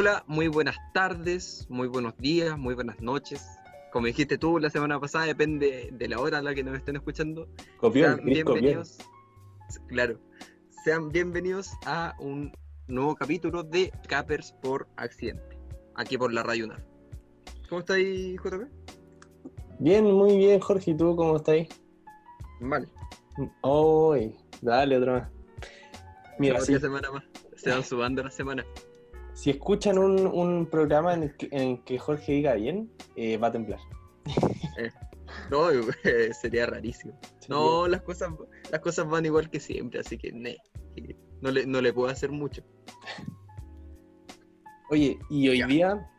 Hola, muy buenas tardes, muy buenos días, muy buenas noches. Como dijiste tú la semana pasada, depende de la hora a la que nos estén escuchando. Copión, Sean copión. bienvenidos. Claro. Sean bienvenidos a un nuevo capítulo de Cappers por accidente. Aquí por la Radio UNAR. ¿Cómo está ahí, JP? Bien, muy bien, Jorge. ¿Y tú cómo estás ahí? Vale. Hoy, dale otra vez. Mira, si, semana más. Se van subando la semana. Si escuchan un, un programa en el, que, en el que Jorge diga bien, eh, va a temblar. No, sería rarísimo. No, las cosas, las cosas van igual que siempre, así que ne, que no, le, no le puedo hacer mucho. Oye, y hoy Ya. día,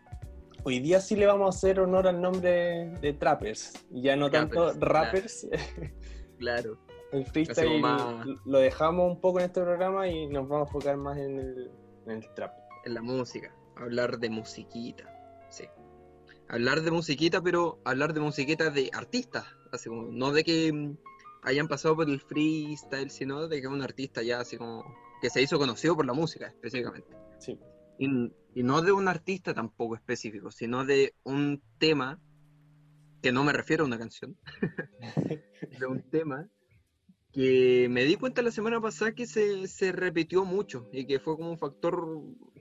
hoy día sí le vamos a hacer honor al nombre de Trappers. Y ya no tanto rappers. Claro. El freestyle más- lo dejamos un poco en este programa y nos vamos a enfocar más en el, en el trap. En la música, hablar de musiquita, sí. Hablar de musiquita, pero hablar de musiquita de artistas, así como, no de que mm, hayan pasado por el freestyle, sino de que un artista ya así como, que se hizo conocido por la música específicamente. Sí. Y, y no de un artista tampoco específico, sino de un tema, que no me refiero a una canción, de un tema que me di cuenta la semana pasada que se, se repitió mucho y que fue como un factor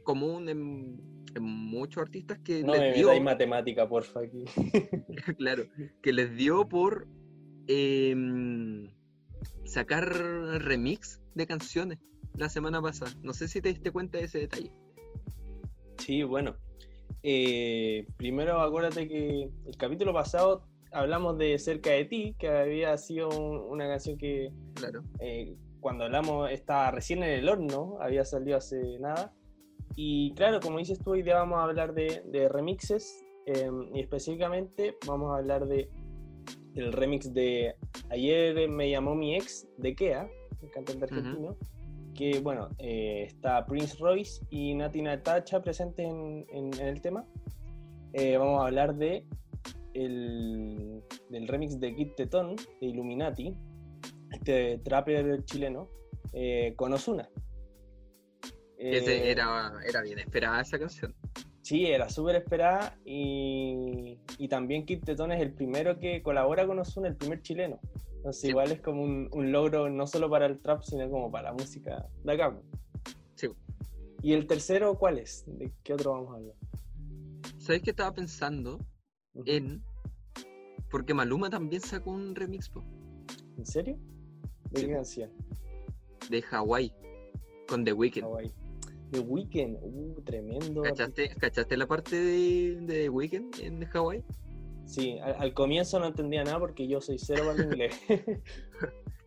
común en, en muchos artistas que No les dio, metáis matemática, porfa, aquí. claro, que les dio por em, sacar remix de canciones la semana pasada. No sé si te diste cuenta de ese detalle. Sí, bueno. Eh, primero acuérdate que el capítulo pasado hablamos de Cerca de ti, que había sido un- una canción que Claro. eh, cuando hablamos estaba recién en el horno, había salido hace nada. Y claro, como dices tú, hoy día vamos a hablar de, de remixes eh, y específicamente vamos a hablar de el remix de Ayer me llamó mi ex de Kea, el cantante argentino, que bueno, eh, está Prince Royce y Nati Natacha presentes en, en- en el tema. Eh, vamos a hablar de el, del remix de Kid Tetón de Illuminati, este trapper chileno, eh, con Ozuna. Ese Eh, era, era bien esperada esa canción. Sí, era súper esperada y, y también Kid Tetón es el primero que colabora con Ozuna, el primer chileno. Entonces Sí. igual es como un, un logro no solo para el trap, sino como para la música de acá. Sí. ¿Y el tercero cuál es? ¿De qué otro vamos a hablar? ¿Sabes qué estaba pensando? En. Porque Maluma también sacó un remix po, ¿En serio? ¿De Sí. qué canción? de Hawaii con The Weeknd. Hawaii. The Weeknd, uh, tremendo. ¿Cachaste, ¿Cachaste la parte de, de The Weeknd en Hawaii? Sí, al, al comienzo no entendía nada porque yo soy cero para el inglés.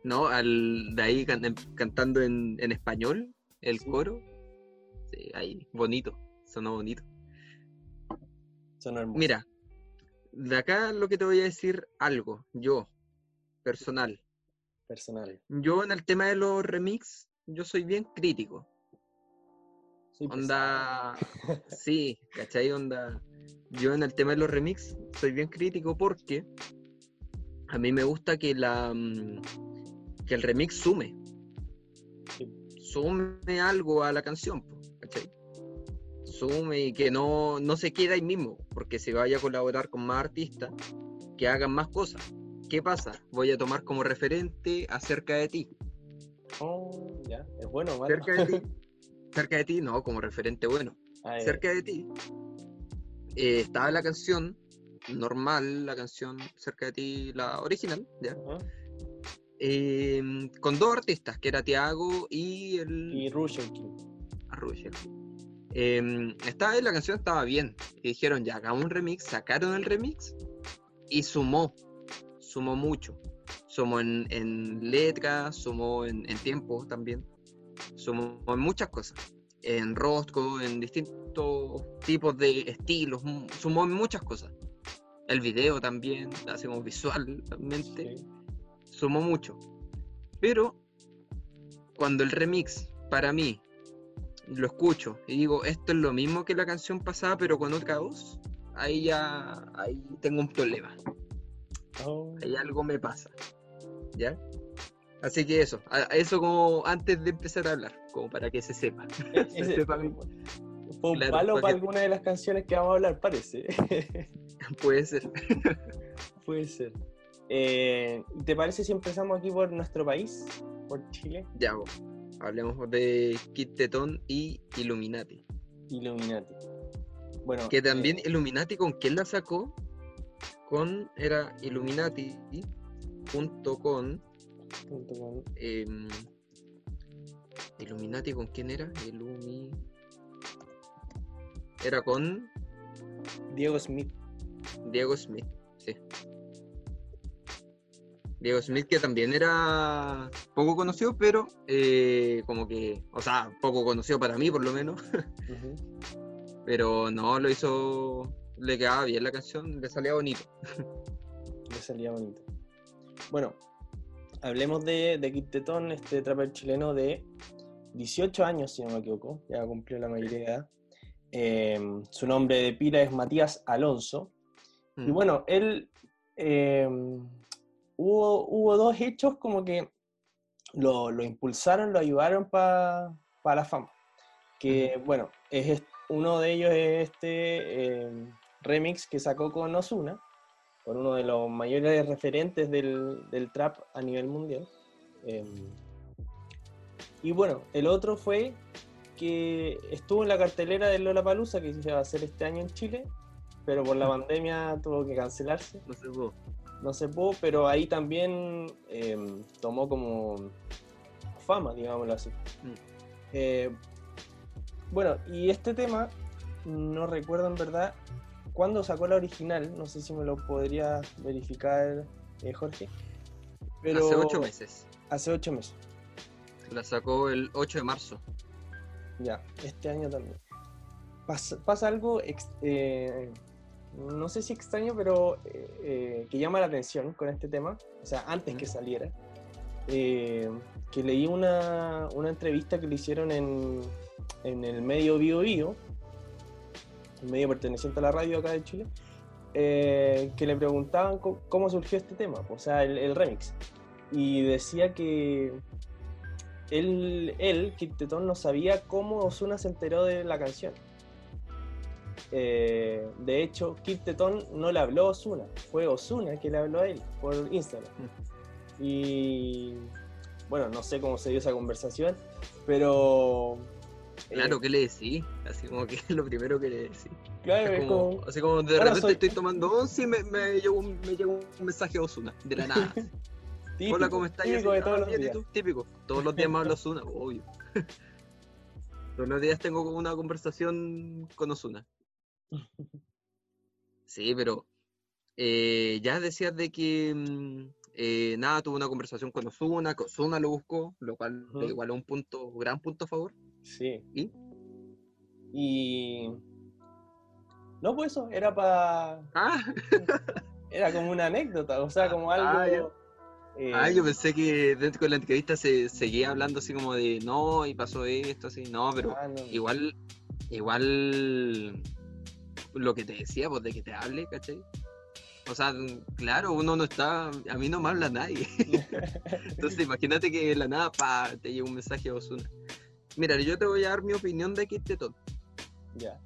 No, al, de ahí can- em- cantando en, en español, el Sí. coro. Sí, ahí, bonito, sonó bonito. Son hermosos. Mira, de acá lo que te voy a decir algo, yo, personal. Personal. Yo en el tema de los remix, yo soy bien crítico. Soy Onda, sí, ¿cachai? Onda, yo en el tema de los remix soy bien crítico porque a mí me gusta que la mm, que el remix sume, Sí. sume algo a la canción, ¿cachai? Sume y que no, no se quede ahí mismo, porque se vaya a colaborar con más artistas que hagan más cosas. ¿Qué pasa? Voy a tomar como referente acerca de ti. Oh, ya, es bueno. Cerca de ti, cerca de ti, no, como referente bueno. Ah, cerca de ti, eh, estaba la canción normal, la canción cerca de ti, la original, ¿ya? Em, con dos artistas, que era Tiago y el Y Rusher King. Arruya. Em, estaba la canción estaba bien. Y dijeron, ya, hagamos un remix, sacaron el remix y sumó, sumó mucho. Sumó en, en letras, sumó en, en tiempo también, sumó en muchas cosas. En rostro, en distintos tipos de estilos, sumó en muchas cosas. El video también, como visualmente Sí. sumó mucho. Pero cuando el remix, para mí, lo escucho y digo, esto es lo mismo que la canción pasada, pero con otra voz, ahí ya ahí tengo un problema. Oh, Ahí algo me pasa. ¿Ya? Así que eso, a- a eso como antes de empezar a hablar, como para que se sepa. se sepa mi- fue un palo para alguna de las canciones que vamos a hablar, parece. Puede ser. Puede ser. Eh, ¿Te parece si empezamos aquí por nuestro país, por Chile? Ya, hablemos de Kit Teton y Illuminati. Illuminati. Bueno, que también eh, Illuminati, ¿con quién la sacó? Con, era Illuminati junto con... Junto con... Em, Illuminati, ¿con quién era? Illumi... Era con... Diego Smith. Diego Smith, sí. Diego Smith, que también era poco conocido, pero eh, como que, o sea, poco conocido para mí por lo menos. pero no, lo hizo, le quedaba bien la canción, le salía bonito. le salía bonito. Bueno, hablemos de, de Kit Tetón, este trapper chileno de 18 años, si no me equivoco, ya cumplió la mayoría de edad. Em, su nombre de pila es Matías Alonso. Y mm. bueno, él em, hubo, dos hechos como que lo, impulsaron, lo ayudaron para la fama. Que, bueno, es, uno de ellos es este em, remix que sacó con Osuna, por uno de los mayores referentes del, trap a nivel mundial. Em, y bueno, el otro fue que estuvo en la cartelera de Lola Palusa, que se iba a hacer este año en Chile, pero por la pandemia tuvo que cancelarse. No se pudo no se pudo, pero ahí también em, tomó como fama, digámoslo así. Mm. Eh, bueno, y este tema, no recuerdo en verdad cuándo sacó la original, no sé si me lo podría verificar eh, Jorge. Pero hace ocho meses. Hace ocho meses. La sacó el 8 de marzo. Ya, este año también. Pasa, algo eh, no sé si extraño, pero eh, eh, que llama la atención con este tema, o sea, antes que saliera, eh, que leí una, entrevista que le hicieron en, el medio Bio Bio, medio perteneciente a la radio acá de Chile, que le preguntaban cómo, surgió este tema, o sea, el, remix. Y decía que él, él Kit no sabía cómo Osuna se enteró de la canción eh, de hecho, Kit Teton no le habló a Osuna, fue Osuna que le habló a él por Instagram. Mm. Y bueno, no sé cómo se dio esa conversación, pero. Claro, eh, ¿qué le decís? Así como que es lo primero que le decís. Claro, es como, Así como de repente estoy tomando once y me, me, llegó un, me llegó un mensaje de Osuna, de la nada. típico, Hola, ¿cómo estás? Típico, de todos los días. típico. Todos los días me hablo Osuna, obvio. Todos los días tengo una conversación con Osuna. Sí, pero eh, ya decías de que mm, eh, nada, tuvo una conversación con Osuna, que Osuna lo buscó, lo cual igual es un punto, gran punto a favor. Sí. ¿Y? Y. No, pues eso, era para. Ah. era como una anécdota, o sea, como ah, algo. Ah, yo pensé que dentro de la entrevista se seguía hablando así como de no, y pasó esto, así, no, pero ah, igual, igual lo que te decía, pues de que te hable, ¿cachai? O sea, claro, uno no está, a mí no me habla nadie. Entonces imagínate que de la nada pa, te llega un mensaje a Osuna. Mira, yo te voy a dar mi opinión de Kit todo. Ya.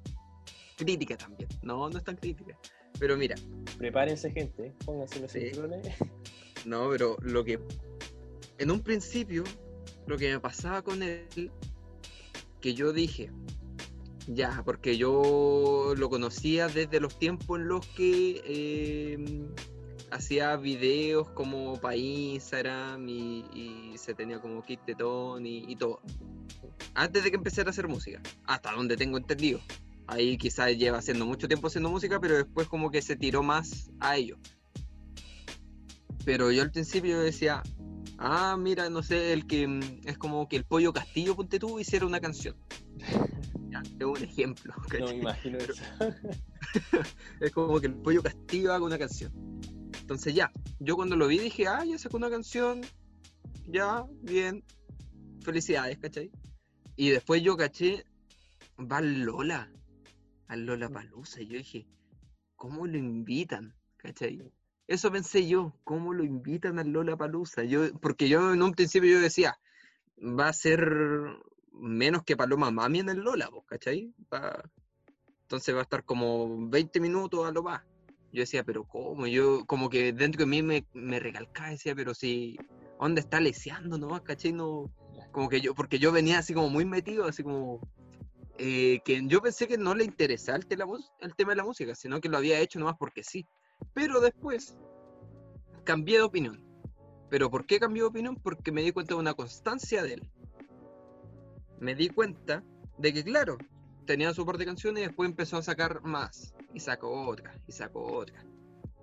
Crítica también. No, no es tan crítica. Pero mira. Prepárense, gente. Pónganse los sí. No, pero lo que. En un principio, lo que me pasaba con él, que yo dije, ya, porque yo lo conocía desde los tiempos en los que em, hacía videos como para Instagram y, se tenía como kit de y, y todo. Antes de que empezara a hacer música, hasta donde tengo entendido. Ahí quizás lleva haciendo mucho tiempo haciendo música, pero después como que se tiró más a ello. Pero yo al principio decía, ah, mira, no sé, el que mm, es como que el Pollo Castillo, ponte tú, hiciera una canción. es un ejemplo. No me imagino eso. es como que el pollo castigo haga una canción. Entonces ya, yo cuando lo vi dije, ah, ya sacó una canción, ya, bien, felicidades, ¿cachai? Y después yo caché, va Lola, al Lola Palusa, y yo dije, ¿cómo lo invitan? ¿cachai? Eso pensé yo, ¿cómo lo invitan al Lola Palusa? Yo, porque yo en un principio yo decía, va a ser menos que Paloma Mami en el Lola, pues, ¿cachai? Va- Entonces va a estar como 20 minutos a lo más. Yo decía, pero ¿cómo? Yo como que dentro de mí me, me recalcaba, decía, pero si, ¿dónde está leseando nomás, cachai? No, como que yo, porque yo venía así como muy metido, así como, eh, que yo pensé que no le interesaba el, te- la mus- el tema de la música, sino que lo había hecho nomás porque sí. Pero después cambié de opinión. ¿Pero por qué cambié de opinión? Porque me di cuenta de una constancia de él. Me di cuenta de que, claro, tenía su par de canciones y después empezó a sacar más. Y sacó otra, y sacó otra.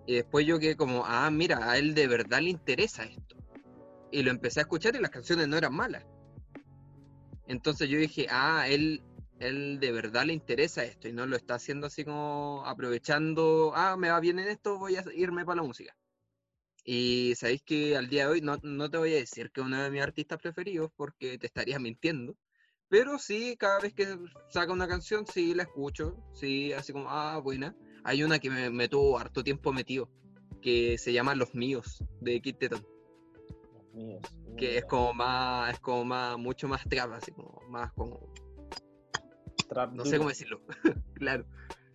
Y después yo quedé como, ah, mira, a él de verdad le interesa esto. Y lo empecé a escuchar y las canciones no eran malas. Entonces yo dije, ah, él, él de verdad le interesa esto y no lo está haciendo así como aprovechando, ah, me va bien en esto, voy a irme para la música. Y sabéis que al día de hoy no, no te voy a decir que uno de mis artistas preferidos porque te estaría mintiendo. Pero sí, cada vez que saca una canción, sí la escucho. Sí, así como, ah, buena. Hay una que me, me tuvo harto tiempo metido, que se llama Los Míos, de Kid Teton, Dios mío, sí, que es como más, es como más, mucho más trap, así como, más como, trap no sé cómo decirlo. claro.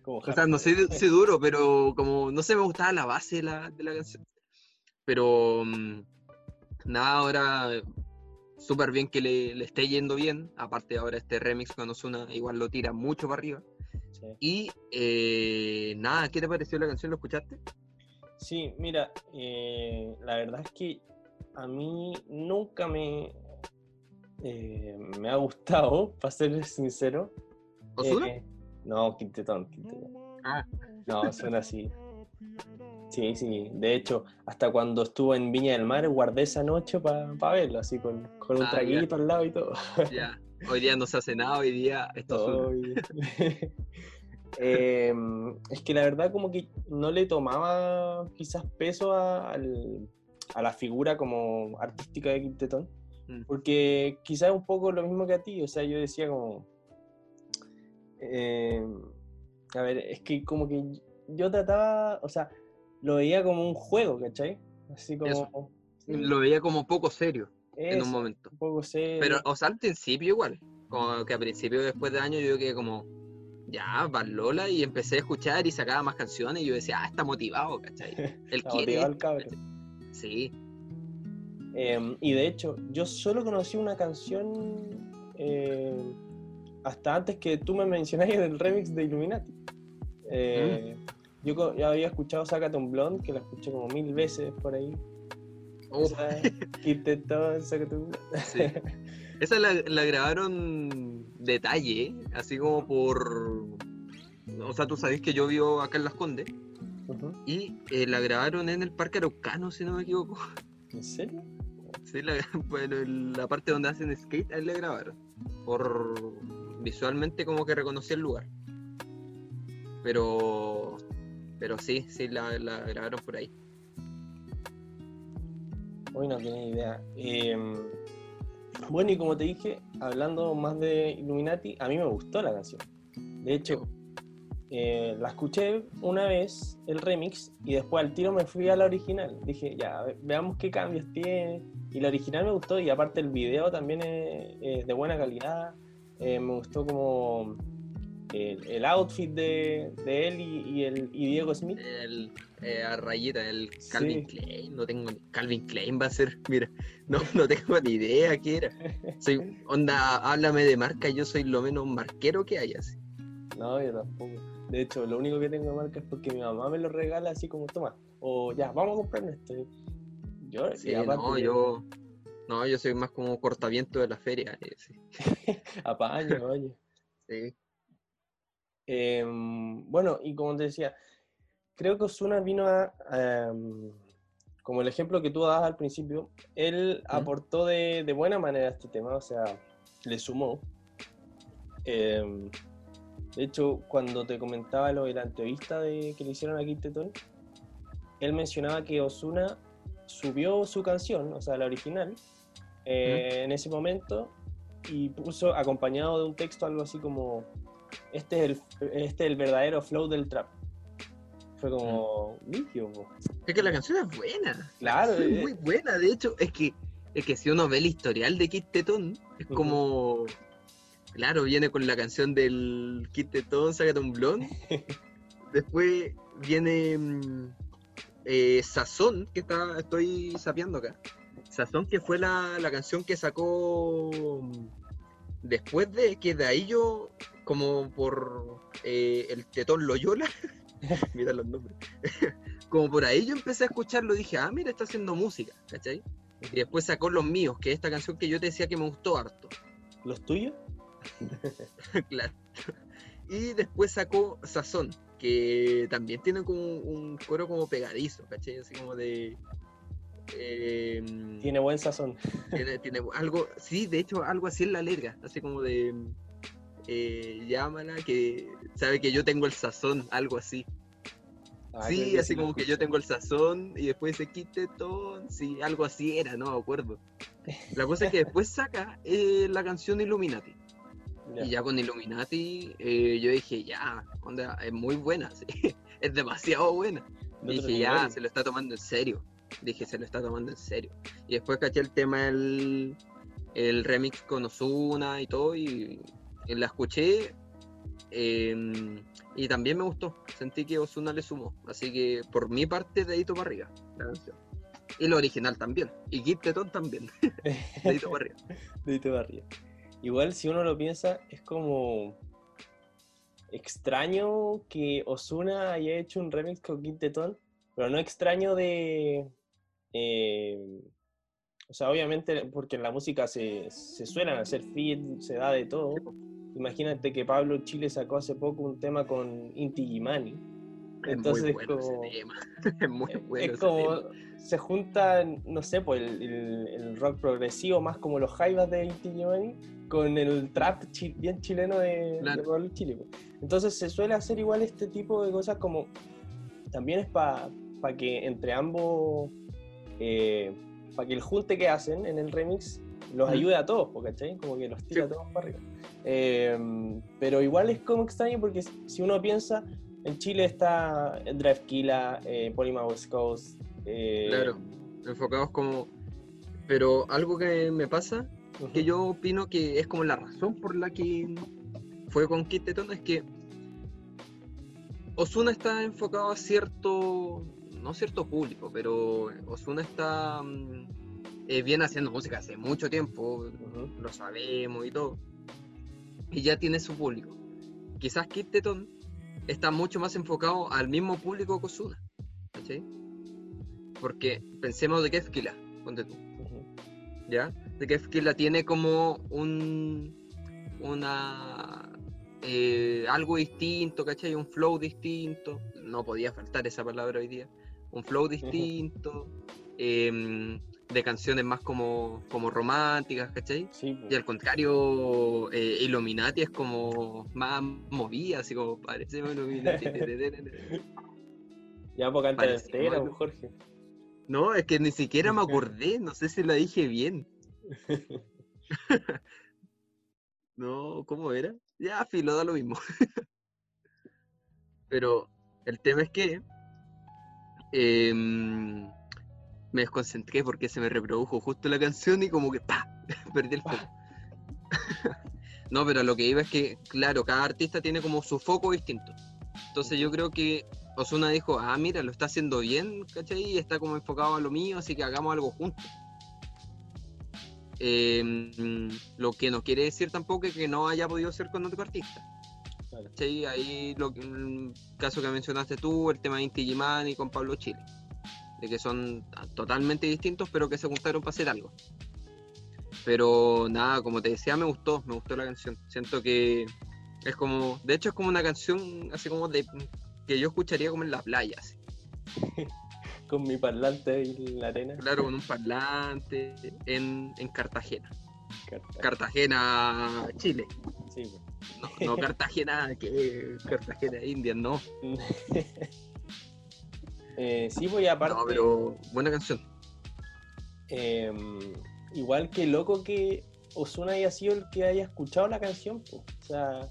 como O sea, no sé si duro, pero como, no sé, me gustaba la base de la, de la canción. Pero, mm, nada, ahora súper bien que le, le esté yendo bien. Aparte, ahora este remix con Ozuna igual lo tira mucho para arriba. Sí. Y, eh, nada, ¿qué te pareció la canción? ¿Lo escuchaste? Sí, mira, eh, la verdad es que a mí nunca me, eh, me ha gustado, para ser sincero. ¿Ozuna? No, Quintetón, Quintetón. Ah. No, suena así. Sí, sí. De hecho, hasta cuando estuvo en Viña del Mar, guardé esa noche para verlo, así con, con un Ah, ya. traguito al lado y todo. Ya. Hoy día no se hace nada, hoy día esto es. Eh, es que la verdad como que no le tomaba quizás peso a, al- a la figura como artística de Quintetón, Mm. porque quizás es un poco lo mismo que a ti, o sea, yo decía como... eh, a ver, es que como que yo trataba, o sea, lo veía como un juego, ¿cachai? Así como... Eso. Lo veía como poco serio en un momento. un poco serio. Pero, o sea, al principio igual. Como que a principio, después de años, yo quedé como, ya, Lola y empecé a escuchar y sacaba más canciones y yo decía, ah, está motivado, ¿cachai? Él quiere. el. ¿cachai? Sí, Eh, y de hecho, yo solo conocí una canción eh, hasta antes que tú me mencionaste del remix de Illuminati. Eh, Yo ya había escuchado Sácate un Blonde, que la escuché como mil veces por ahí. Oh, Quintetón, Sácate un Blonde. sí. Esa la, la grabaron detalle, así como por... O sea, tú sabes que yo vivo acá en Las Condes y eh, la grabaron en el Parque Araucano, si no me equivoco. ¿En serio? Sí, la, bueno, en la parte donde hacen skate, ahí la grabaron. Por visualmente como que reconocí el lugar. Pero pero sí, sí la, la grabaron por ahí. Hoy no tenía idea. Eh, bueno, y como te dije, hablando más de Illuminati, a mí me gustó la canción. De hecho, eh, la escuché una vez, el remix, y después al tiro me fui a la original. Dije, ya, veamos qué cambios tiene. Y la original me gustó, y aparte el video también es, es de buena calidad. Eh, me gustó como el, el outfit de, de él y, y el, y Diego Smith. El eh, a rayita, el Calvin Sí. Klein, no tengo ni Calvin Klein va a ser, mira, no, no tengo ni idea qué era. Soy, onda, háblame de marca, yo soy lo menos marquero que hay así. No, yo tampoco. De hecho, lo único que tengo de marca es porque mi mamá me lo regala así como, toma, o ya, vamos a comprar esto. Yo, Sí, no, yo no, yo soy más como cortaviento de la feria, eh, sí. Apaño, oye. Sí. Em, bueno, y como te decía, creo que Osuna vino a, em, como el ejemplo que tú dabas al principio, él aportó de, de buena manera este tema, o sea, le sumó. Em, de hecho, cuando te comentaba lo de la entrevista de, que le hicieron a Tetón, él mencionaba que Osuna subió su canción, o sea, la original, eh, en ese momento y puso acompañado de un texto algo así como este es el, este es el verdadero flow del trap. Fue como limpio. po. Es que la canción es buena. Claro, Es eh. muy buena. De hecho, es que, es que si uno ve el historial de Kid Tetón, es como. Claro, viene con la canción del Kit Tetón, Sácate un blon. Después viene mm, eh, Sazón, que está, estoy sapeando acá. Sazón, que fue la, la canción que sacó mm, después de que de ahí yo, como por eh, el Tetón Loyola, mira los nombres, como por ahí yo empecé a escucharlo, dije, ah, mira, está haciendo música, ¿cachai? Y después sacó Los Míos, que es esta canción que yo te decía que me gustó harto. ¿Los tuyos? claro. Y después sacó Sazón, que también tiene como un coro como pegadizo, ¿cachai? Así como de... Em, tiene buen sazón. Tiene, algo, sí, de hecho, algo así en la letra, así como de... Eh, llámala, que sabe que yo tengo el sazón, algo así. Ah, sí, así como que yo tengo el sazón y después se quite todo, sí, algo así era, no me acuerdo. La cosa es que después saca eh, la canción Illuminati. Y ya con Illuminati eh, yo dije, ya, onda, es muy buena, es demasiado buena. dije, ya, se lo está tomando en serio. Dije, se lo está tomando en serio. Y después caché el tema del el remix con Osuna y todo, y, la escuché. Em, y también me gustó. Sentí que Osuna le sumó. Así que por mi parte, dedito para arriba la canción. Y lo original también. Y Kid también. dedito para arriba. dedito para arriba. Igual si uno lo piensa, es como extraño que Osuna haya hecho un remix con Kid Teton, pero no extraño de... Eh, o sea, obviamente porque en la música se, se suelen hacer feed, se da de todo. Imagínate que Pablo Chile sacó hace poco un tema con Inti Gimani. Entonces es, como, es muy bueno. Es como se junta, no sé, pues el, rock progresivo más como los jaivas de Inti Gimani con el trap bien chileno de, Chile. Pues. Entonces se suele hacer igual este tipo de cosas como también es para que entre ambos, eh, para que el junte que hacen en el remix los ayude a todos, ¿cachai? Como que los tira a todos para arriba. Em, pero igual es como extraño porque si uno piensa, en Chile está Drive eh, Polyma West Coast. Eh, claro, enfocados como... Pero algo que me pasa que yo opino que es como la razón por la que fue con Kit es que Osuna está enfocado a cierto, no cierto público, pero Osuna está mm, eh, viene haciendo música hace mucho tiempo, lo sabemos y todo, y ya tiene su público. Quizás Kit está mucho más enfocado al mismo público que Osuna, Porque pensemos de qué es Kila, ponte tú. ¿Ya? de que la tiene como un una eh, algo distinto, ¿cachai? Un flow distinto. No podía faltar esa palabra hoy día. Un flow distinto. Em, de canciones más como, como románticas, ¿cachai? Y al contrario, eh, Illuminati es como más movida, así como parece Illuminati. ya, porque antes era, Jorge. No, es que ni siquiera me acordé, no sé si lo dije bien. no, ¿cómo era? Ya, filo, da lo mismo. Pero el tema es que em, me desconcentré porque se me reprodujo justo la canción y como que ¡pa! perdí el foco. no, pero lo que iba es que, claro, cada artista tiene como su foco distinto. Entonces yo creo que Osuna dijo, ah, mira, lo está haciendo bien, ¿cachai? Y está como enfocado a lo mío, así que hagamos algo juntos. Em, lo que no quiere decir tampoco que no haya podido ser con otro artista. Ahí lo, el caso que mencionaste tú, el tema de Inti y con Pablo Chile, de que son totalmente distintos, pero que se juntaron para hacer algo. Pero nada, como te decía, me gustó, me gustó la canción. Siento que es como, de hecho es como una canción así como de que yo escucharía como en la playa. Así. con mi parlante en la arena. Claro, con un parlante en, Cartagena. Cartagena. Chile. Sí, no, Cartagena, que Cartagena, India, no. eh, sí, voy aparte. No, pero buena canción. Em, igual que loco que Osuna haya sido el que haya escuchado la canción, o sea,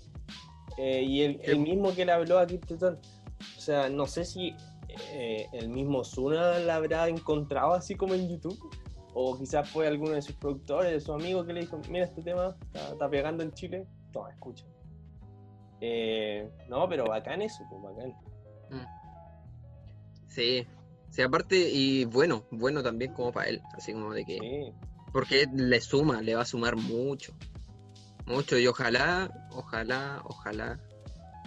eh, y el, mismo que le habló a Kip O sea, no sé si eh, el mismo Zuna la habrá encontrado así como en YouTube. O quizás fue alguno de sus productores, de sus amigos que le dijo, mira este tema, está, pegando en Chile, Toma, escucha. Eh, no, pero bacán eso, pues bacán. Sí, sí, aparte, y bueno, bueno también como para él, así como de que, Sí. porque le suma, le va a sumar mucho, mucho, y ojalá, ojalá, ojalá,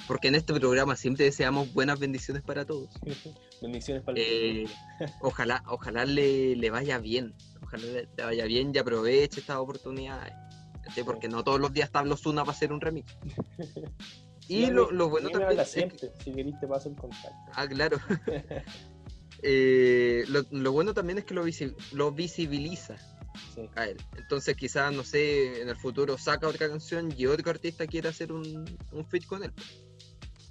porque en este programa siempre deseamos buenas bendiciones para todos. Bendiciones para Eh, ojalá, ojalá le, le vaya bien, ojalá le, le vaya bien y aproveche estas oportunidades, porque no todos los días está Osuna para hacer un remix. Y lo, lo bueno también habla es que- siempre. Si querés te paso el contacto. Ah, claro. Eh, lo, lo bueno también es que lo, visi- lo visibiliza Sí. a él. Entonces quizás, no sé, en el futuro saca otra canción y otro artista quiera hacer un, un feat con él.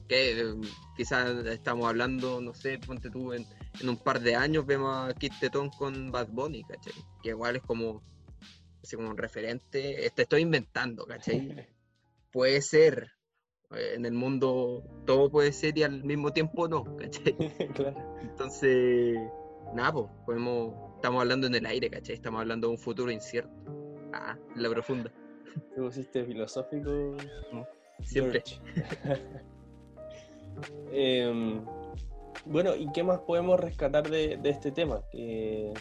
Que eh, quizás estamos hablando, no sé, ponte tú, en, en un par de años vemos a Kid Tetón con Bad Bunny, ¿cachai? Que igual es como, así como un referente. Te estoy inventando, ¿cachai? Puede ser. eh, En el mundo todo puede ser y al mismo tiempo no, ¿cachai? claro. Entonces, nada, pues, podemos, estamos hablando en el aire, ¿cachai? Estamos hablando de un futuro incierto. Ah, en la profunda. Te pusiste filosófico. Siempre. George. Em, bueno, ¿y qué más podemos rescatar de, de este tema? Que,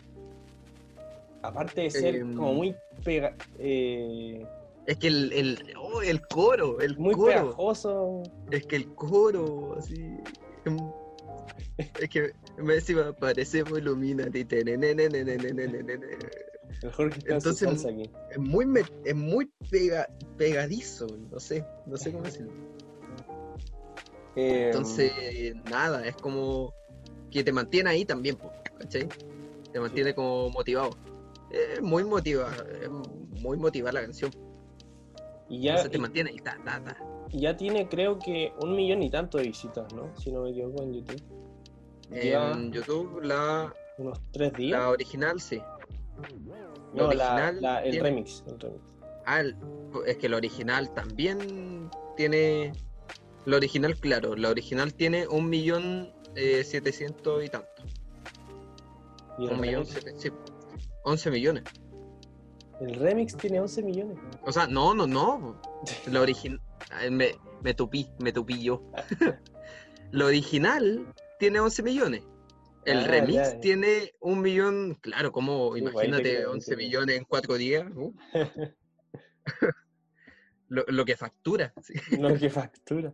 aparte de ser em, como muy pega, eh, es que el, el, oh, el coro, el muy coro. pegajoso. Es que el coro, así. Em, es que me decía, parecemos Illuminati. Entonces, en aquí. es muy, es muy pega, pegadizo, no sé, no sé cómo decirlo. Em, Entonces, nada, es como que te mantiene ahí también, ¿cachai? Te mantiene como motivado. Es muy motivada, es muy motivada la canción. y ya, Entonces te y- mantiene ahí, ta, ta, ta. y ya tiene creo que un millón y tanto de visitas, ¿no? Si no me equivoco en YouTube. Ya En YouTube, la, unos tres días. la original, sí. La no, la- original la- el tiene- remix. El remix. Ah, el- es que la original también tiene. La original, claro, la original tiene un millón eh, setecientos y tanto. Y Un millón, remix, sete- sí, 11 millones. el remix tiene 11 millones. O sea, no, no, no. La original. Me, me tupí, me tupí yo. la original tiene 11 millones. El Ah, remix ya, ya. tiene un millón. Claro, como Sí, pues, imagínate creo, ahí 11 te creo. millones en 4 días. uh. lo, lo que factura. sí. No, que factura.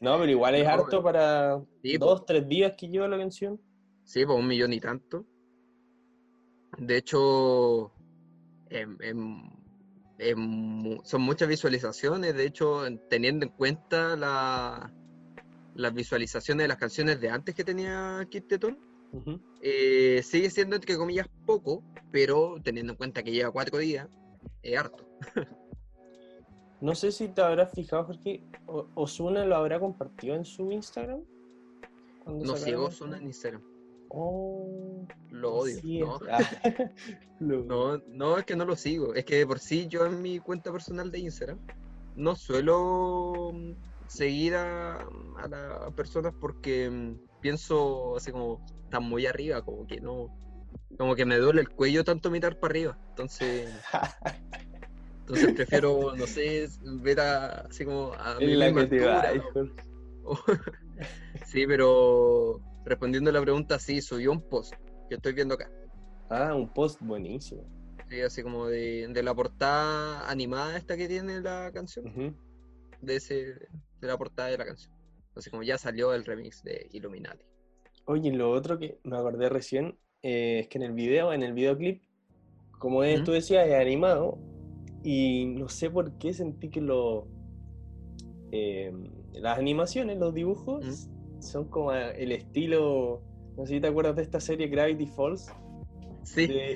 No, pero igual es No, harto para Sí, dos, tres días que lleva la canción. Sí, pues un millón y tanto. De hecho, em- em- em, mu- son muchas visualizaciones. De hecho, en- teniendo en cuenta la- las visualizaciones de las canciones de antes que tenía Kid Tetón, Ujú. eh, sigue siendo entre comillas poco, pero teniendo en cuenta que lleva cuatro días, es harto. No sé si te habrás fijado, Jorge. O- Ozuna lo habrá compartido en su Instagram. No sigo? Ozuna en Instagram. Oh, Lo odio. No, no, no, es que no lo sigo. Es que de por sí yo en mi cuenta personal de Instagram no suelo mm, seguir a, a las personas porque mm, pienso así como están muy arriba, como que no, como que me duele el cuello tanto mirar para arriba. Entonces, entonces prefiero, no sé, ver a, así como a mi la misma va, altura, Sí, pero respondiendo a la pregunta, sí, subió un post que estoy viendo acá. Ah, un post buenísimo. Sí, así como de, de la portada animada esta que tiene la canción, de ese, de la portada de la canción. Así como ya salió el remix de Illuminati. Oye, lo otro que me acordé recién eh, es que en el video, en el videoclip, como es, tú decías, es animado, y no sé por qué sentí que lo, eh, las animaciones, los dibujos, son como el estilo, no sé si te acuerdas de esta serie Gravity Falls. Sí, de-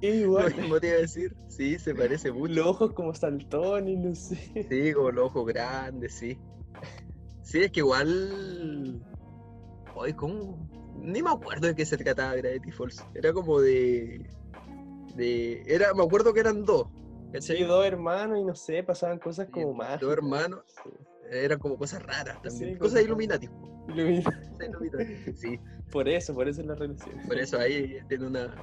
es lo igual, mismo te iba a decir. Sí, se parece mucho. los ojos como saltones, no sé. Sí, como los ojos grandes, sí. Sí, es que igual. Ay, ¿cómo? Ni me acuerdo de qué se trataba Gravity Falls. Era como de. de era, me acuerdo que eran dos. ¿cachai? Sí, dos hermanos y no sé, pasaban cosas Sí, como dos más. hermanos. Eran como cosas raras también. Sí, cosas Illuminati. Illuminati. Sí, Por eso, por eso es la relación. por eso ahí tiene una.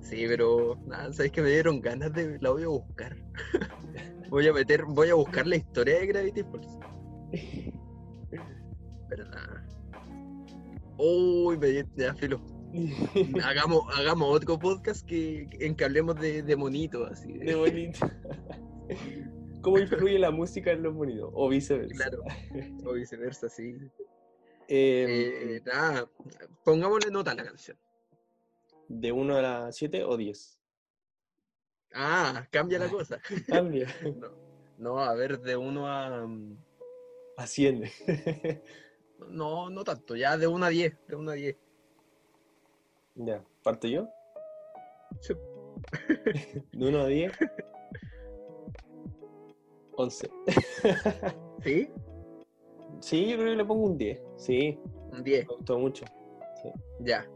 Sí, pero nada, sabes que me dieron ganas de. La voy a buscar. Voy a meter, voy a buscar la historia de Gravity Falls. ¿Verdad? Uy, me ya filo. hagamos, hagamos otro podcast que, en que hablemos de, de monitos, así. De bonito. ¿Cómo influye la música en los monitos? O viceversa. Claro, o viceversa, sí. Em, Eh, nada, pongámosle nota a la canción. ¿De 1 a la 7 o 10? Ah, cambia la cosa. Cambia. No, no, a ver, de uno a. mm, Asciende. No, no tanto, ya de 1 a 10, de 1 a 10. ya, ¿parto yo? Sí. ¿De 1 a 10? 11. ¿Sí? Sí, yo creo que le pongo un 10. Sí, Un 10, me gustó mucho. ya.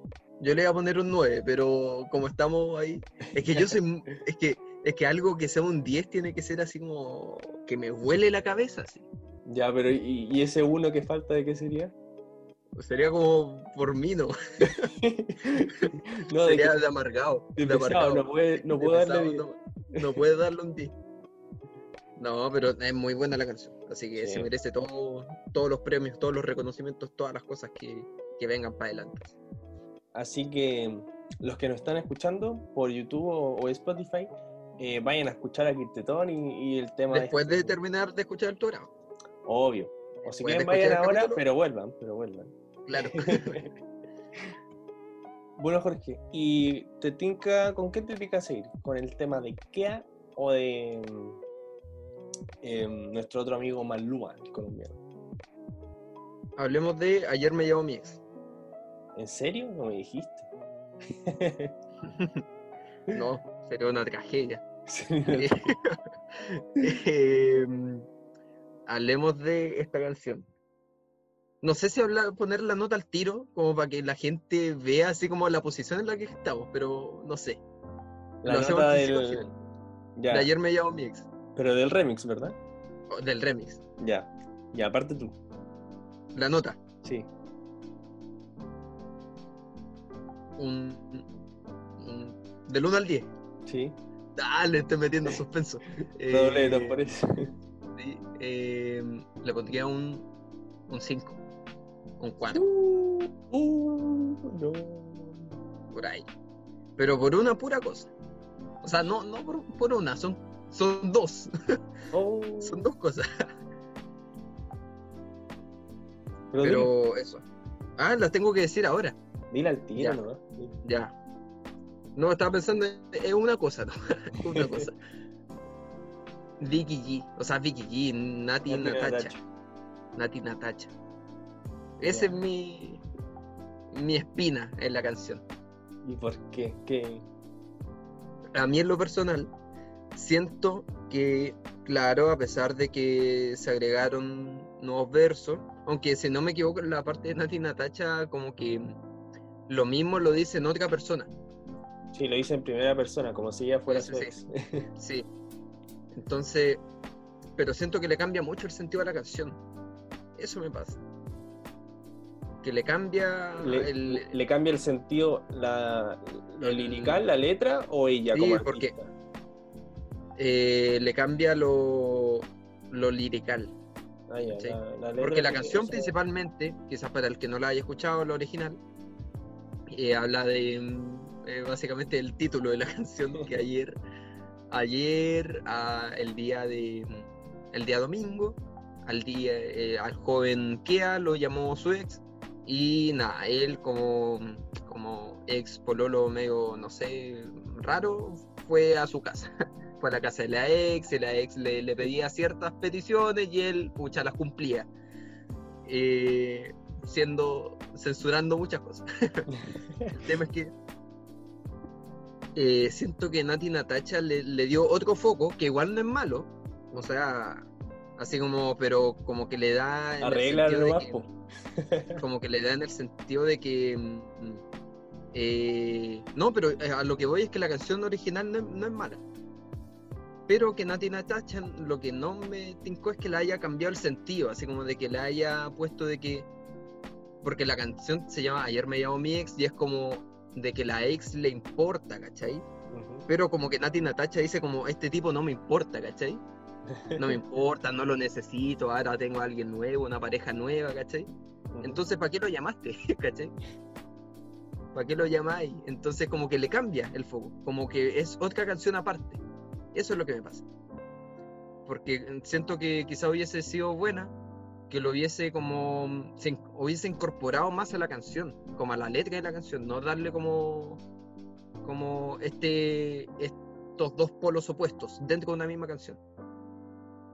Yo le iba a poner un 9, pero como estamos ahí. Es que yo soy. Es que, es que algo que sea un 10 tiene que ser así como. que me huele la cabeza, así. Ya, pero ¿y, y ese 1 que falta de qué sería? Sería como por mí, ¿no? No, de, Sería que- de amargado. de de pesado, amargado. no, puede, no puedo pesado, darle 10. no, no puede darle un 10. No, pero es muy buena la canción. Así que Sí. se merece todo, todos los premios, todos los reconocimientos, todas las cosas que, que vengan para adelante. Así que los que nos están escuchando por YouTube o, o Spotify, eh, vayan a escuchar a Kirtetón y, y el tema Después este. de terminar de escuchar el programa. Obvio. O si quieren de vayan ahora, capítulo. pero vuelvan, pero vuelvan. Claro. bueno, Jorge, ¿y te tinca, con qué te tinca seguir? ¿Con el tema de Kea o de em, nuestro otro amigo Maluma, el colombiano? Hablemos de Ayer me llamó mi ex. ¿En serio? No me dijiste. No, sería una tragedia. Eh, hablemos de esta canción. No sé si hablar, poner la nota al tiro, como para que la gente vea así como la posición en la que estamos, pero no sé. La Lo nota del... Ya, De ayer me llamó mi ex, pero del remix, ¿verdad? o del remix. Ya, ya, aparte tú. La nota, Sí. un, un- del 1 al 10. Sí. Dale, estoy metiendo suspenso. Doble Eh, por eso. sí, eh, le pondría un 5, un 4. Uh, uh, no. por ahí. Pero por una pura cosa. O sea, no, no por, por una, son, son dos. Oh. son dos cosas. Pero, eso. Ah, las tengo que decir ahora. dile al tiro, Ya. ¿no? Ya. No, estaba pensando en una cosa, ¿no? una cosa. Vicky G. O sea, Vicky G, Nati Nati Natacha. Nati Natacha. Ese Ya. es mi, mi espina en la canción. ¿Y por qué? ¿Qué? a mí en lo personal, siento que, claro, a pesar de que se agregaron nuevos versos, aunque si no me equivoco, en la parte de Nati Natacha, como que lo mismo lo dice en otra persona. Sí, lo hice en primera persona, como si ella fuera Eso su sí. ex. Sí. Entonces, pero siento que le cambia mucho el sentido a la canción. Eso me pasa. Que le cambia le, el, le- cambia el sentido, la, lo lirical, la letra o ella Sí, como porque-? Eh, le cambia lo, lo lirical. Ah, ya, sí. la- la Porque la canción principalmente, quizás para el que no la haya escuchado, la original, eh, habla de mm, eh, básicamente el título de la canción que ayer, ayer, ah, el día de mm, el día domingo, al día, eh, al joven Kea lo llamó su ex y nada, él como, como ex pololo medio, no sé, raro, fue a su casa. Fue a la casa de la ex, y la ex le, le pedía ciertas peticiones y él, pucha, las cumplía. Eh, siendo, censurando muchas cosas. El tema es que eh, siento que Nati Natacha le, le dio otro foco, que igual no es malo. O sea, así como, pero como que le da... el Arregla nomás, que- como que le da en el sentido de que mm, eh, no, pero eh, a lo que voy es que la canción original no es mala. Pero que Nati Natacha lo que no me tincó es que le haya cambiado el sentido, así como de que le haya puesto de que. Porque la canción se llama Ayer me llamó mi ex y es como de que la ex le importa, ¿cachai? Ujú. Pero como que Nati Natacha dice como este tipo no me importa, ¿cachai? No me importa, no lo necesito, ahora tengo a alguien nuevo, una pareja nueva, ¿cachai? Entonces, ¿para qué lo llamaste? ¿cachai? ¿Para qué lo llamáis? Entonces, como que le cambia el foco, como que es otra canción aparte. Eso es lo que me pasa. Porque siento que quizá hubiese sido buena, que lo hubiese como. Se hubiese incorporado más a la canción, como a la letra de la canción, no darle como. como este. estos dos polos opuestos dentro de una misma canción.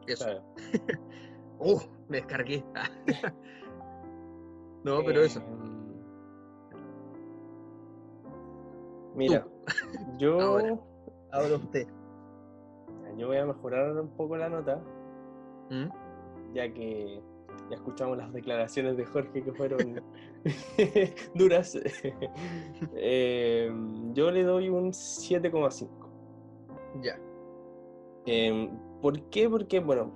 Eso. ¡Uh! Me descargué. no, pero eso. Em, Mira, yo. Ahora, usted. Yo voy a mejorar un poco la nota. ¿Mm? Ya que ya escuchamos las declaraciones de Jorge que fueron duras. Em, yo le doy un 7,5. Ya. Eh, ¿Por qué? Porque, bueno,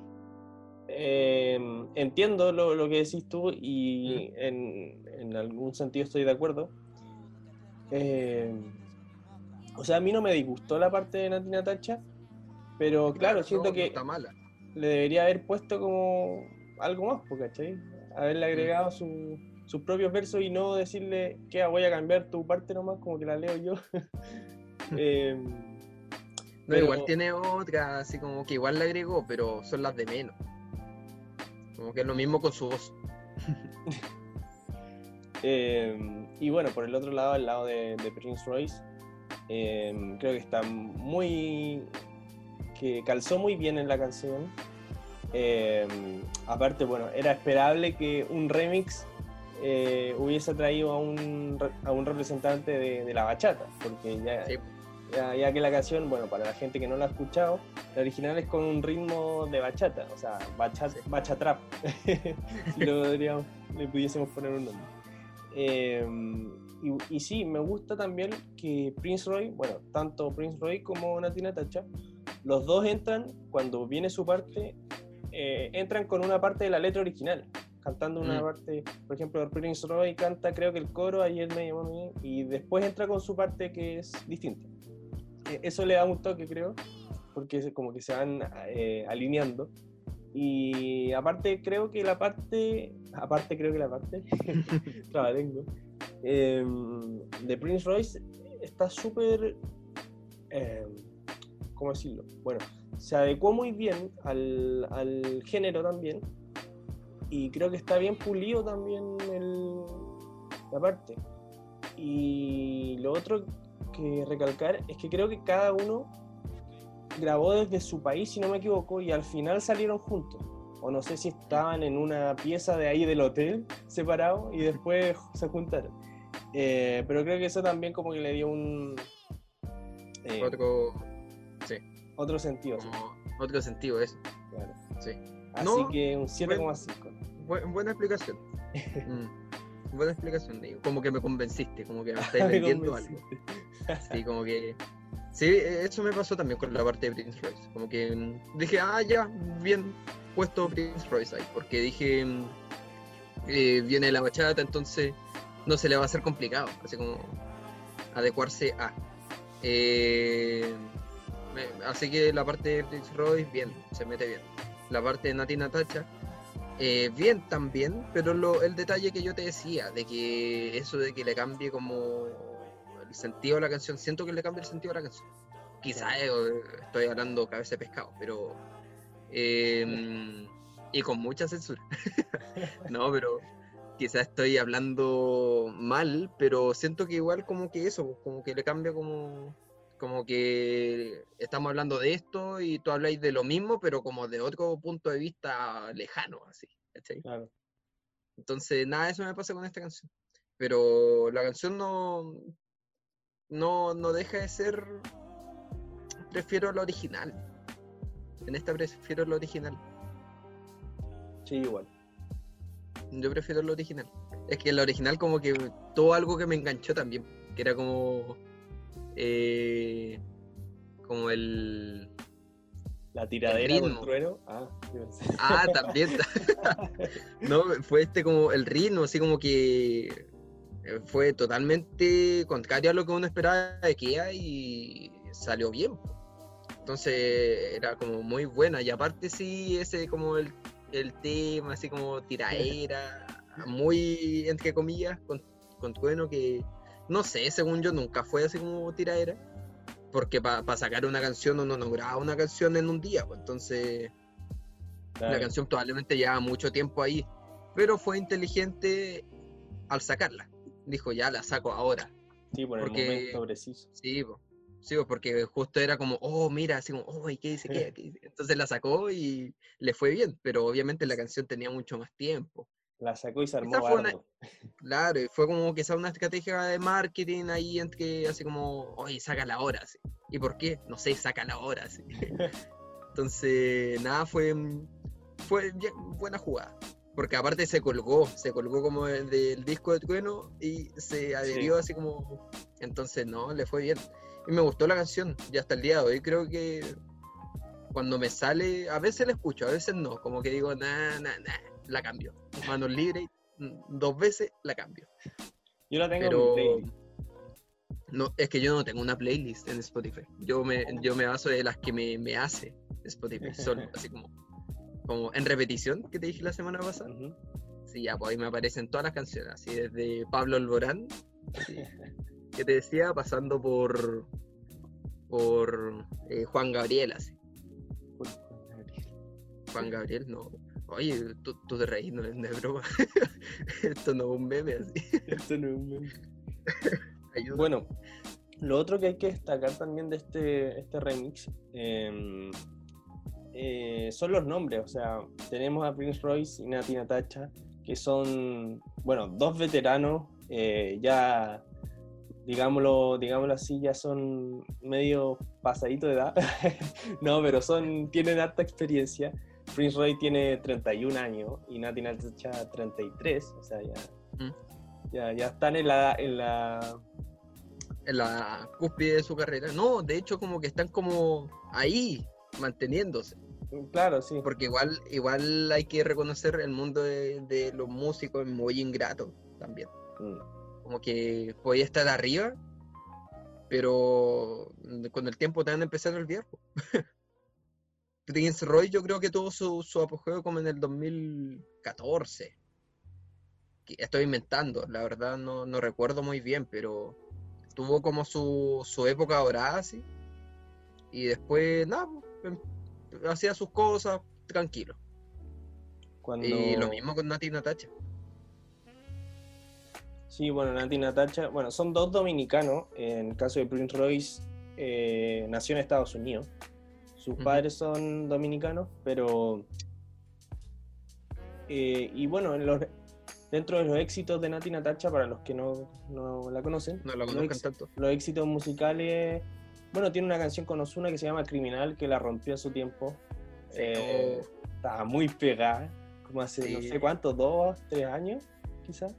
em, entiendo lo, lo, que decís tú y en, en, algún sentido estoy de acuerdo. o sea, a mí no me disgustó la parte de Natina Tacha, pero claro, siento que le debería haber puesto como algo más, ¿cachai? Haberle agregado su, sus propios versos y no decirle que voy a cambiar tu parte nomás, como que la leo yo. eh, pero igual tiene otra, así como que igual le agregó, pero son las de menos. Como que es lo mismo con su voz. Em, y bueno, por el otro lado, el lado de, Prince Royce, em, creo que está muy. Que calzó muy bien en la canción. Em, aparte, bueno, era esperable que un remix eh, hubiese traído a un, a un representante de, la bachata, porque ya, ya, que la canción, bueno, para la gente que no la ha escuchado, la original es con un ritmo de bachata, o sea, bachata, bachatrap, si lo le pudiésemos poner un nombre. Em, y, y, sí, me gusta también que Prince Roy, bueno, tanto Prince Roy como Natina Tacha, los dos entran, cuando viene su parte, eh, entran con una parte de la letra original, cantando una mm. parte, por ejemplo, Prince Roy canta creo que el coro, ayer me llamó y después entra con su parte que es distinta. E, eso le da un toque, creo, porque como que se van eh, alineando. Y aparte creo que la parte, aparte creo que la parte, tengo, em, de Prince Royce está súper, eh, ¿cómo decirlo? Bueno, se adecuó muy bien al, al, género también y creo que está bien pulido también el, la parte. Y lo otro que recalcar es que creo que cada uno grabó desde su país, si no me equivoco, y al final salieron juntos. O no sé si estaban en una pieza de ahí del hotel separado y después se juntaron. Eh, pero creo que eso también como que le dio un... Eh, otro... Otro sentido. Otro sentido, eso. Claro. Sí. Así que un 7,5. buena explicación. mm, buena explicación, digo. Como que me convenciste, como que me estáis vendiendo algo. Sí, como que. Sí, eso me pasó también con la parte de Prince Royce. Como que mm, dije, ah, ya, bien puesto Prince Royce ahí. Porque dije, mm, eh, viene la bachata, entonces no se le va a hacer complicado. Así como adecuarse a. Eh, así que la parte de Prince Royce, bien, se mete bien. La parte de Nati Natacha, eh, bien también, pero lo, el detalle que yo te decía, de que eso de que le cambie como sentido de la canción, siento que le cambia el sentido a la canción. Quizás eh, estoy hablando cabeza de pescado, pero. Em, y con mucha censura. no, pero quizás estoy hablando mal, pero siento que igual como que eso, como que le cambia como como que estamos hablando de esto y tú habláis de lo mismo, pero como de otro punto de vista lejano, así. Entonces, nada, eso me pasa con esta canción. Pero la canción no, no, no deja de ser. Prefiero lo original. En esta prefiero lo original. Sí, igual. Yo prefiero lo original. Es que lo original como que todo algo que me enganchó también. Que era como. Eh, como el. La tiradera del trueno. Ah, ah también. no, fue este como el ritmo, así como que eh, fue totalmente contrario a lo que uno esperaba de Kia y salió bien. Entonces era como muy buena. Y aparte sí, ese como el, el tema, así como tiraera, muy entre comillas, con, con Trueno que no sé, según yo nunca fue así como tiraera. Porque para sacar una canción uno no graba una canción en un día, pues entonces la canción probablemente lleva mucho tiempo ahí. Pero fue inteligente al sacarla. Dijo, ya la saco ahora. Sí, por el momento preciso. Sí, sí, porque justo era como, oh, mira, así como, oh, ¿y qué dice? ¿Qué? Entonces la sacó y le fue bien, pero obviamente la canción tenía mucho más tiempo. La sacó y se armó Claro, y fue como sea una estrategia de marketing ahí en que así como, oye, saca la hora. ¿Y por qué? No sé, saca la hora. Entonces, nada, fue, fue buena jugada. Porque aparte se colgó, se colgó como del, disco de Trueno y se adherió así como... Entonces, no, le fue bien. Y me gustó la canción, y hasta el día de hoy creo que cuando me sale, a veces la escucho, a veces no, como que digo, nah, nah, nah la cambio. Manos libres, mm, dos veces la cambio. Yo la tengo en No, es que yo no tengo una playlist en Spotify. Yo me, yo me baso de las que me, me hace Spotify, solo, así como, como en repetición que te dije la semana pasada. Sí, ya, pues ahí me aparecen todas las canciones, así desde Pablo Alborán, que te decía, pasando por por eh, Juan Gabriel, así. Juan Gabriel, no. Oye, tú, tú te reís, no es broma. Esto no es un meme así. Esto no es un meme. bueno, lo otro que hay que destacar también de este, este remix em, eh, son los nombres. O sea, tenemos a Prince Royce y Nati Natacha, que son, bueno, dos veteranos, eh, ya, digámoslo, digámoslo así, ya son medio pasaditos de edad. no, pero son, tienen harta experiencia. Prince Roy tiene 31 años y Nati Natacha 33, o sea, mm. ya, ya, están en la, en la... En la cúspide de su carrera. No, de hecho como que están como ahí, manteniéndose. Claro, sí. Porque igual, igual hay que reconocer el mundo de, los músicos es muy ingrato también. Mm. Como que podía estar arriba, pero con el tiempo te van a empezar a olvidar. Prince Roy yo creo que tuvo su, su apogeo como en el 2014. Estoy inventando, la verdad no, no recuerdo muy bien, pero tuvo como su, su época dorada así. Y después, nada, em, hacía sus cosas tranquilo. Y lo mismo con Nati Natacha. Sí, bueno, Nati Natacha, bueno, son dos dominicanos. En el caso de Prince Royce, eh, nació en Estados Unidos. Sus padres son dominicanos, pero... Eh, y bueno, dentro de los éxitos de Nati Natacha, para los que no, la conocen, no la conozcan tanto. Los éxitos musicales, bueno, tiene una canción con Ozuna que se llama Criminal, que la rompió a su tiempo. Eh, estaba muy pegada, como hace no sé cuántos, dos, tres años, quizás.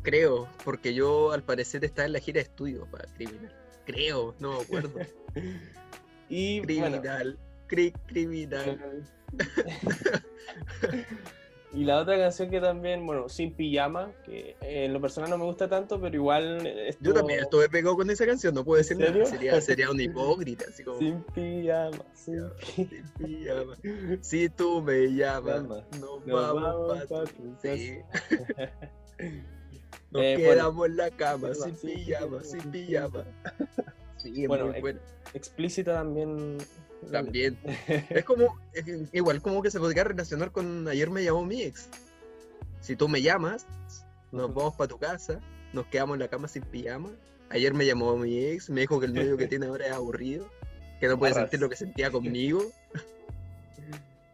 Creo, porque yo al parecer estaba en la gira de estudio para Criminal. Creo, no me acuerdo. Y, criminal, criminal. y la otra canción que también, bueno, Sin Pijama, que en lo personal no me gusta tanto, pero igual. Yo también estuve pegado con esa canción, no puedo decir nada. Sería, sería un hipócrita, así como. Sin pijama, sin, pijama. Si tú me llamas, no, vamos, para sí. Nos eh, quedamos en la cama, sin pijama, sin pijama. Sí, bueno, muy explícita también. También. es como, igual como que se podría relacionar con ayer me llamó mi ex. Si tú me llamas, nos vamos para tu casa, nos quedamos en la cama sin pijama. Ayer me llamó mi ex, me dijo que el novio que tiene ahora es aburrido, que no puede sentir lo que sentía conmigo.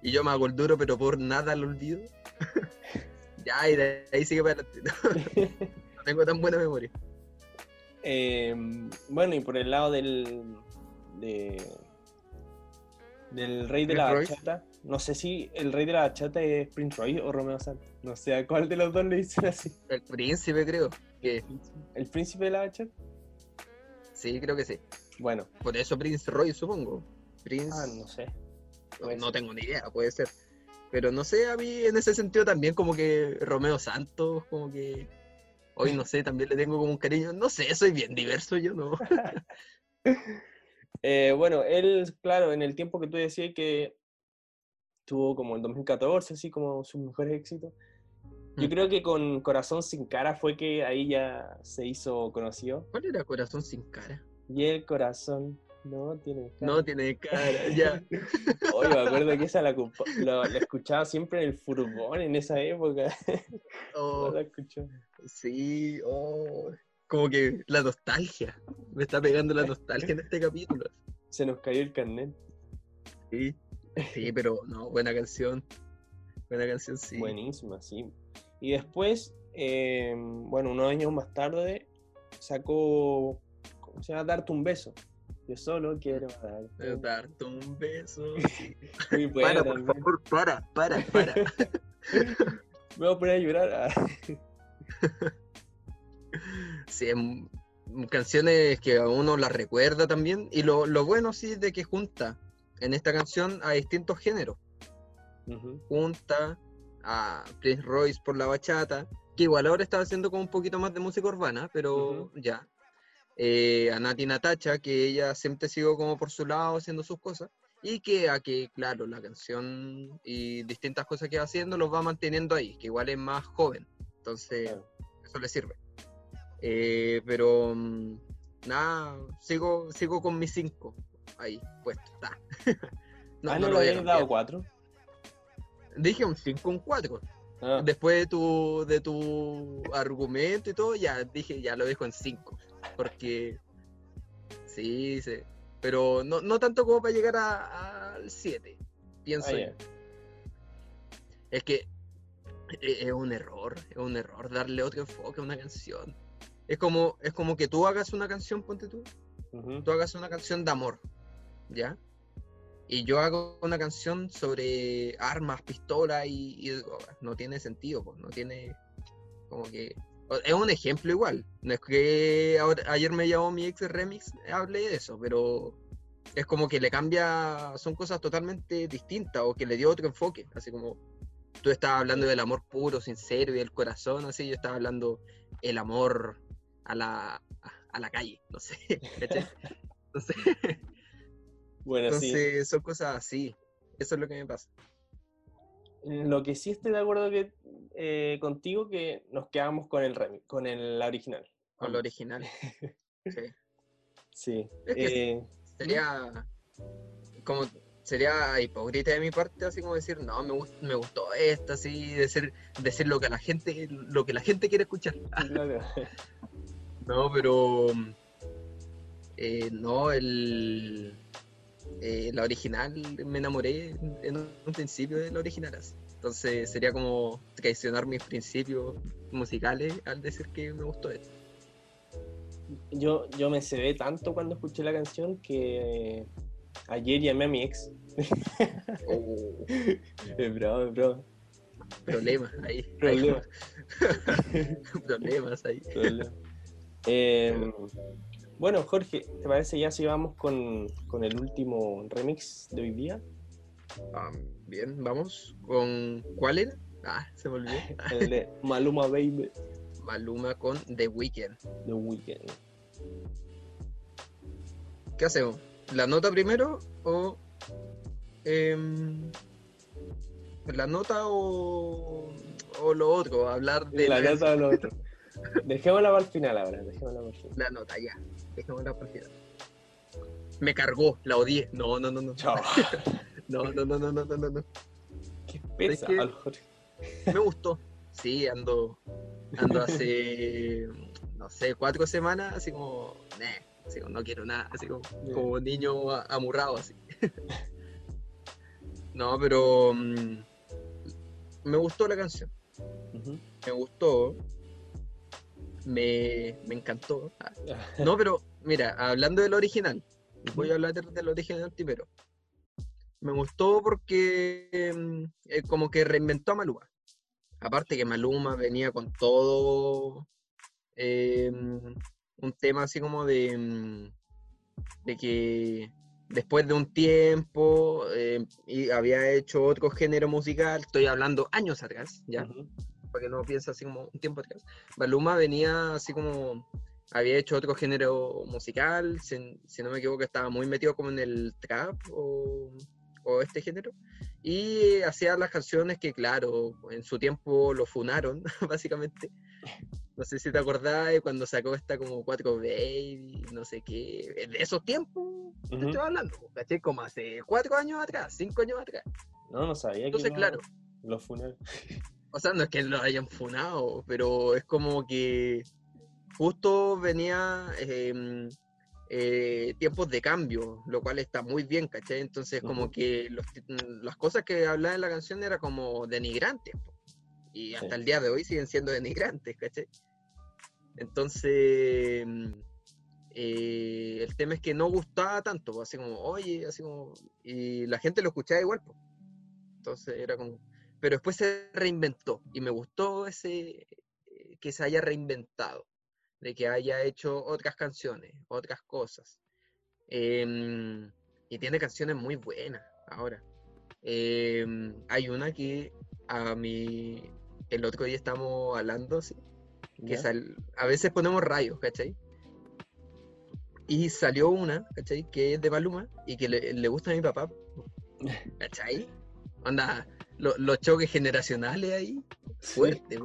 y yo me hago el duro, pero por nada lo olvido. ya, y de ahí sigue para adelante. no tengo tan buena memoria. Em, bueno, y por el lado del. del rey de la bachata. No sé si el rey de la bachata es Prince Roy o Romeo Santos. No sé a cuál de los dos le dicen así. El príncipe, creo. Que... ¿El príncipe de la bachata? Sí, creo que sí. Bueno. Por eso Prince Roy, supongo. Prince. Ah, no sé. no tengo ni idea, puede ser. Pero no sé, a mí en ese sentido también como que Romeo Santos, como que Hoy no sé, también le tengo como un cariño. No sé, soy bien diverso yo, ¿no? Eh, bueno, él, claro, en el tiempo que tú decías que tuvo como el 2014, así como sus mejores éxitos. Yo Mm. creo que con Corazón sin cara fue que ahí ya se hizo conocido. ¿Cuál era Corazón sin cara? Y el corazón no tiene cara. No tiene cara, ya. Oye, me acuerdo que esa la, escuchaba siempre en el furgón en esa época. Oh, No la escuchaba. sí, oh. Como que la nostalgia. Me está pegando la nostalgia en este capítulo. Se nos cayó el carnet. Sí, sí, pero no, buena canción. Buena canción, sí. Buenísima, sí. Y después, eh, bueno, unos años más tarde, sacó, ¿cómo se llama? Darte un beso. Yo solo quiero darte un Darte un beso. sí. Muy buena Para, por también. favor, para, para, para. Me voy a poner a llorar. Ah. Sí, em, canciones que a uno las recuerda también. Y lo, lo bueno sí es de que junta en esta canción a distintos géneros. Junta a Prince Royce por la bachata, que igual ahora está haciendo como un poquito más de música urbana, pero ya. Eh, a Nati Natacha, que ella siempre siguió como por su lado haciendo sus cosas. Y que a que, claro, la canción y distintas cosas que va haciendo los va manteniendo ahí, que igual es más joven. Entonces, Claro. eso le sirve. Eh, pero mm, nada, sigo, sigo con mis cinco ahí puesto. Está. ah, no, lo le voy a habías dado cuatro. Dije un 5, un 4. Ah, Después de tu, de tu argumento y todo, ya dije, ya lo dejo en 5. Porque sí, sí. Pero no, no tanto como para llegar al 7. Pienso ah, yo. Es que e- es un error, es un error darle otro enfoque a una canción. Es como, es como que tú hagas una canción, ponte tú, Ujú. tú hagas una canción de amor, ¿ya? Y yo hago una canción sobre armas, pistolas y, y. No tiene sentido, pues, no tiene como que... Es un ejemplo igual. No es que ahora- ayer me llamó mi ex remix, hablé de eso, pero es como que le cambia, son cosas totalmente distintas o que le dio otro enfoque. Así como tú estabas hablando del amor puro, sincero y del corazón, así yo estaba hablando el amor a la, a la calle, no sé. Entonces, Bueno, sí. entonces son cosas así. Eso es lo que me pasa. Lo que sí estoy de acuerdo que, eh, contigo que nos quedamos con el remix, con el la original. Con lo original. Sí. Sí. Es que eh, Sería como sería hipócrita de mi parte así como decir, no, me, gust- me gustó esta, así, decir, decir lo que la gente, lo que la gente quiere escuchar. claro. No, pero eh, no, el eh, la original me enamoré en, en un principio de la original así. Entonces sería como traicionar mis principios musicales al decir que me gustó esto. Yo, yo me cebé tanto cuando escuché la canción que ayer llamé a mi ex. Oh, Es bravo, es bravo. problemas ahí. Problema. problemas ahí. Eh, bueno, Jorge, ¿te parece ya si vamos con, con el último remix de hoy día? Bien, vamos con ¿cuál era? Ah, se me olvidó. El de Maluma Baby Maluma con The Weeknd. The Weeknd. ¿Qué hacemos? ¿La nota primero o em, la nota o, o lo otro? Hablar de La la, nota de lo otro. Dejémosla para el final ahora, dejémosla para el final. la nota, ya. Dejémosla por final. Me cargó, la odié. No, no, no, no. Chao. No, no, no, no, no, no, no. Qué pesa, que-. Me gustó. Sí, ando, ando hace, no sé, cuatro semanas, así como, "Neh", así como, no quiero nada, así como, como niño amurrado, así. No, pero mm, me gustó la canción, me gustó, me, me encantó. Ah, No, pero mira, hablando del original, voy a hablar del, del original primero. Me gustó porque mm, eh, como que reinventó a Maluma. Aparte que Maluma venía con todo eh, un tema así como de, mm, de que después de un tiempo eh, y había hecho otro género musical, estoy hablando años atrás, ¿ya? Para que no piense así como un tiempo atrás. Maluma venía así como había hecho otro género musical, si, si no me equivoco estaba muy metido como en el trap o, o este género, y hacía las canciones que, claro, en su tiempo lo funaron, básicamente. No sé si te acordás de cuando sacó esta como 4 Baby, no sé qué. De esos tiempos, te estoy hablando, ¿caché? Como hace 4 años atrás, 5 años atrás. No, no sabía Entonces, que claro. lo funaron. O sea, no es que lo hayan funado, pero es como que justo venía em, eh, tiempos de cambio, lo cual está muy bien, ¿cachai? Entonces, como que los ti- las cosas que hablaba en la canción era como denigrantes. po. Y hasta Sí. el día de hoy siguen siendo denigrantes, ¿cachai? Entonces, mm, eh, el tema es que no gustaba tanto, po, así como, oye, así como, y la gente lo escuchaba igual, po. Entonces era como, pero después se reinventó y me gustó ese, eh, que se haya reinventado, de que haya hecho otras canciones, otras cosas. Em, y tiene canciones muy buenas ahora. Em, hay una que a mí, el otro día estamos hablando, así, que a veces ponemos rayos, ¿cachai? Y salió una, ¿cachai? Que es de Maluma y que le, le gusta a mi papá, ¿cachai? Onda, lo- los choques generacionales ahí, Sí. fuerte,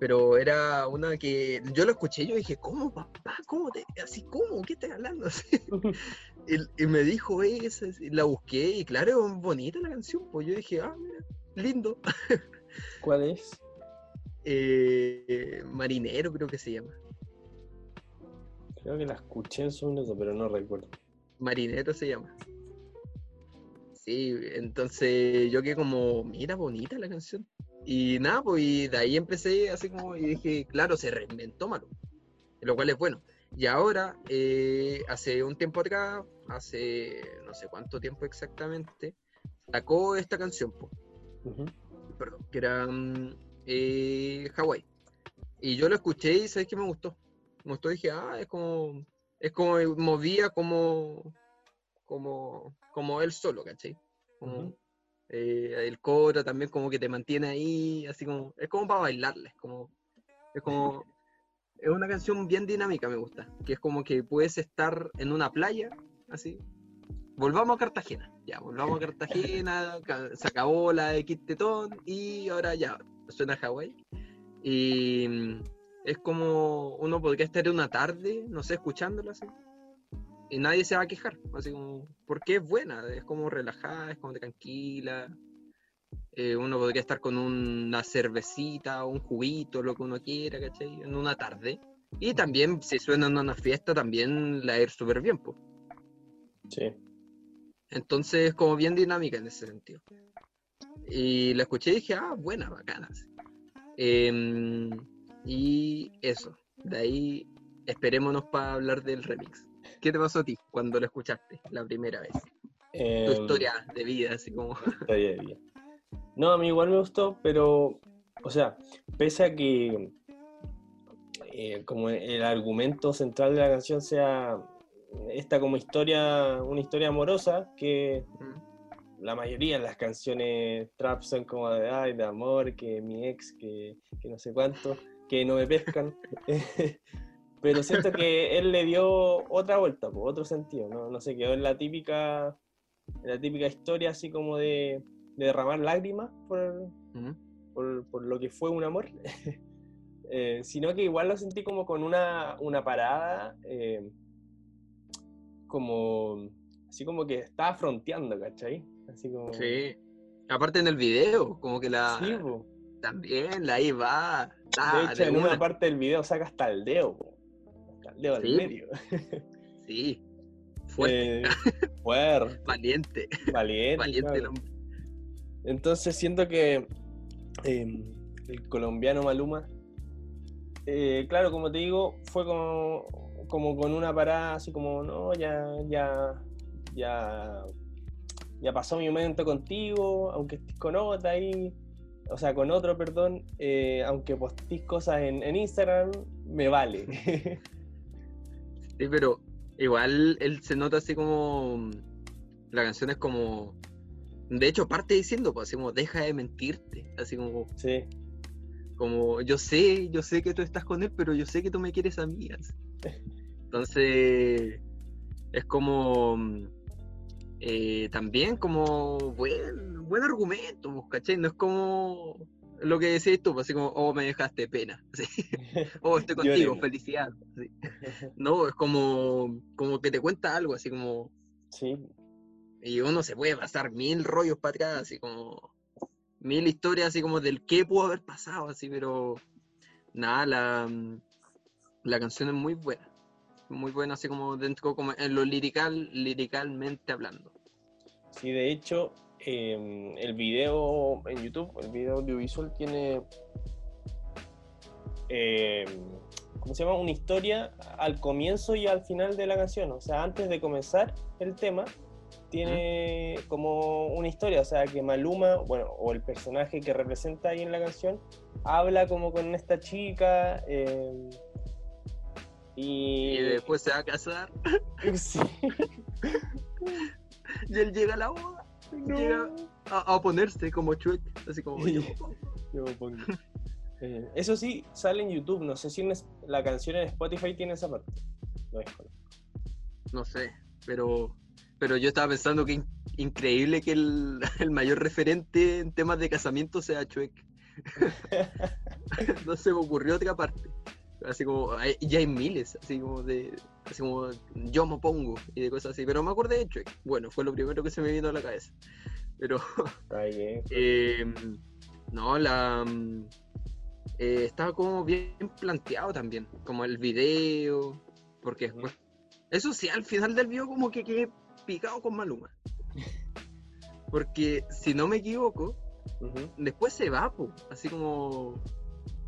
pero, era una que yo lo escuché y yo dije, ¿cómo papá? ¿Cómo te, así cómo? ¿Qué estás hablando? Así, y, y me dijo, "Eh, esa es-", y la busqué y claro, es bonita la canción, pues yo dije, ah, mira, lindo. ¿Cuál es? Eh, marinero creo que se llama. Creo que la escuché en su minuto, pero no recuerdo. Marinero se llama. Sí, entonces yo quedé como, mira, bonita la canción. Y nada, pues y de ahí empecé así como, y dije, claro, se reinventó malo. Lo cual es bueno. Y ahora, eh, hace un tiempo atrás, hace no sé cuánto tiempo exactamente, sacó esta canción, po, Ujú. perdón, que era mm, eh, Hawaii. Y yo lo escuché y sabes que me gustó. Me gustó, dije, ah, es como, es como movía como, como, como él solo, ¿cachai? Como, Ujú. Eh, el coro también como que te mantiene ahí, así como, es como para bailarle, es como, es como, es una canción bien dinámica, me gusta, que es como que puedes estar en una playa, así. Volvamos a Cartagena, ya, volvamos a Cartagena, ca- se acabó la de Kit Tetón y ahora ya, suena Hawái. Y mm, es como uno podría estar una tarde, no sé, escuchándola así. Y nadie se va a quejar, así como, porque es buena, es como relajada, es como tranquila. Eh, uno podría estar con una cervecita o un juguito, lo que uno quiera, ¿cachai? En una tarde. Y también, si suena en una fiesta, también la ir súper bien, pues. Sí. Entonces es como bien dinámica en ese sentido. Y la escuché y dije, ah, buena, bacana. sí. Em, y eso, de ahí esperémonos para hablar del remix. ¿Qué te pasó a ti cuando lo escuchaste la primera vez? Tu Em, historia de vida, así como... Historia de vida. No, a mí igual me gustó, pero, o sea, pese a que eh, como el argumento central de la canción sea esta como historia, una historia amorosa, que la mayoría de las canciones trap son como de, ay, de amor, que mi ex, que, que no sé cuánto, que no me pescan. Pero siento que él le dio otra vuelta, po, otro sentido, ¿no? No se quedó en la típica, en la típica historia así como de, de derramar lágrimas por, Ujú. por, por lo que fue un amor, eh, sino que igual lo sentí como con una, una parada, eh, como, así como que estaba fronteando, ¿cachai? Así como... Sí. Aparte en el video, como que la... Sí. También, la ahí va. De hecho, en una una. parte del video saca hasta el dedo, po. hasta el dedo al Sí, medio. Sí. Fuerte, Eh, fuerte, valiente, valiente. valiente claro. Entonces siento que eh, el colombiano Maluma, eh, claro, como te digo, fue como, como con una parada así como, no, ya, ya, ya, ya pasó mi momento contigo, aunque estés con otra ahí, o sea, con otro, perdón, eh, aunque postéis cosas en, en Instagram, me vale. Sí, pero igual él se nota así como. La canción es como. De hecho, parte diciendo, pues, así como, deja de mentirte. Así como, sí, Como yo sé, yo sé que tú estás con él, pero yo sé que tú me quieres a mí. así. Entonces, es como eh, también como buen, buen argumento, pues, ¿cachai? No es como lo que decís tú, pues, así como, oh, me dejaste pena, así. oh, estoy contigo, felicidad. así. No, es como, como que te cuenta algo, así como, Sí, y uno se puede pasar mil rollos para atrás, así como, mil historias, así como del qué pudo haber pasado, así, pero nada, la, la canción es muy buena. Muy buena, así como dentro, como en lo lirical, liricalmente hablando. sí, de hecho, eh, el video en YouTube, el video audiovisual tiene, eh, ¿cómo se llama? Una historia al comienzo y al final de la canción. O sea, antes de comenzar el tema, tiene como una historia. O sea, que Maluma, bueno, o el personaje que representa ahí en la canción, habla como con esta chica. eh, y, Y después se va a casar Sí. y él llega a la boda, No. llega a, a oponerse como Chuek, así como yo. Yo pongo. Eh, eso sí, sale en YouTube. No sé si en es- la canción en Spotify tiene esa parte. No sé, pero, pero yo estaba pensando que in- increíble que el, el mayor referente en temas de casamiento sea Chuek. no se me ocurrió otra parte. Así como, hay- ya hay miles, así como de, así como yo me pongo y de cosas así, pero me acordé de Chuek. Bueno, fue lo primero que se me vino a la cabeza. Pero Ay, eh. Eh, no, la eh, estaba como bien planteado también, como el video, porque después, eso sí, al final del video como que quedé picado con Maluma, porque si no me equivoco, después se va, po, así como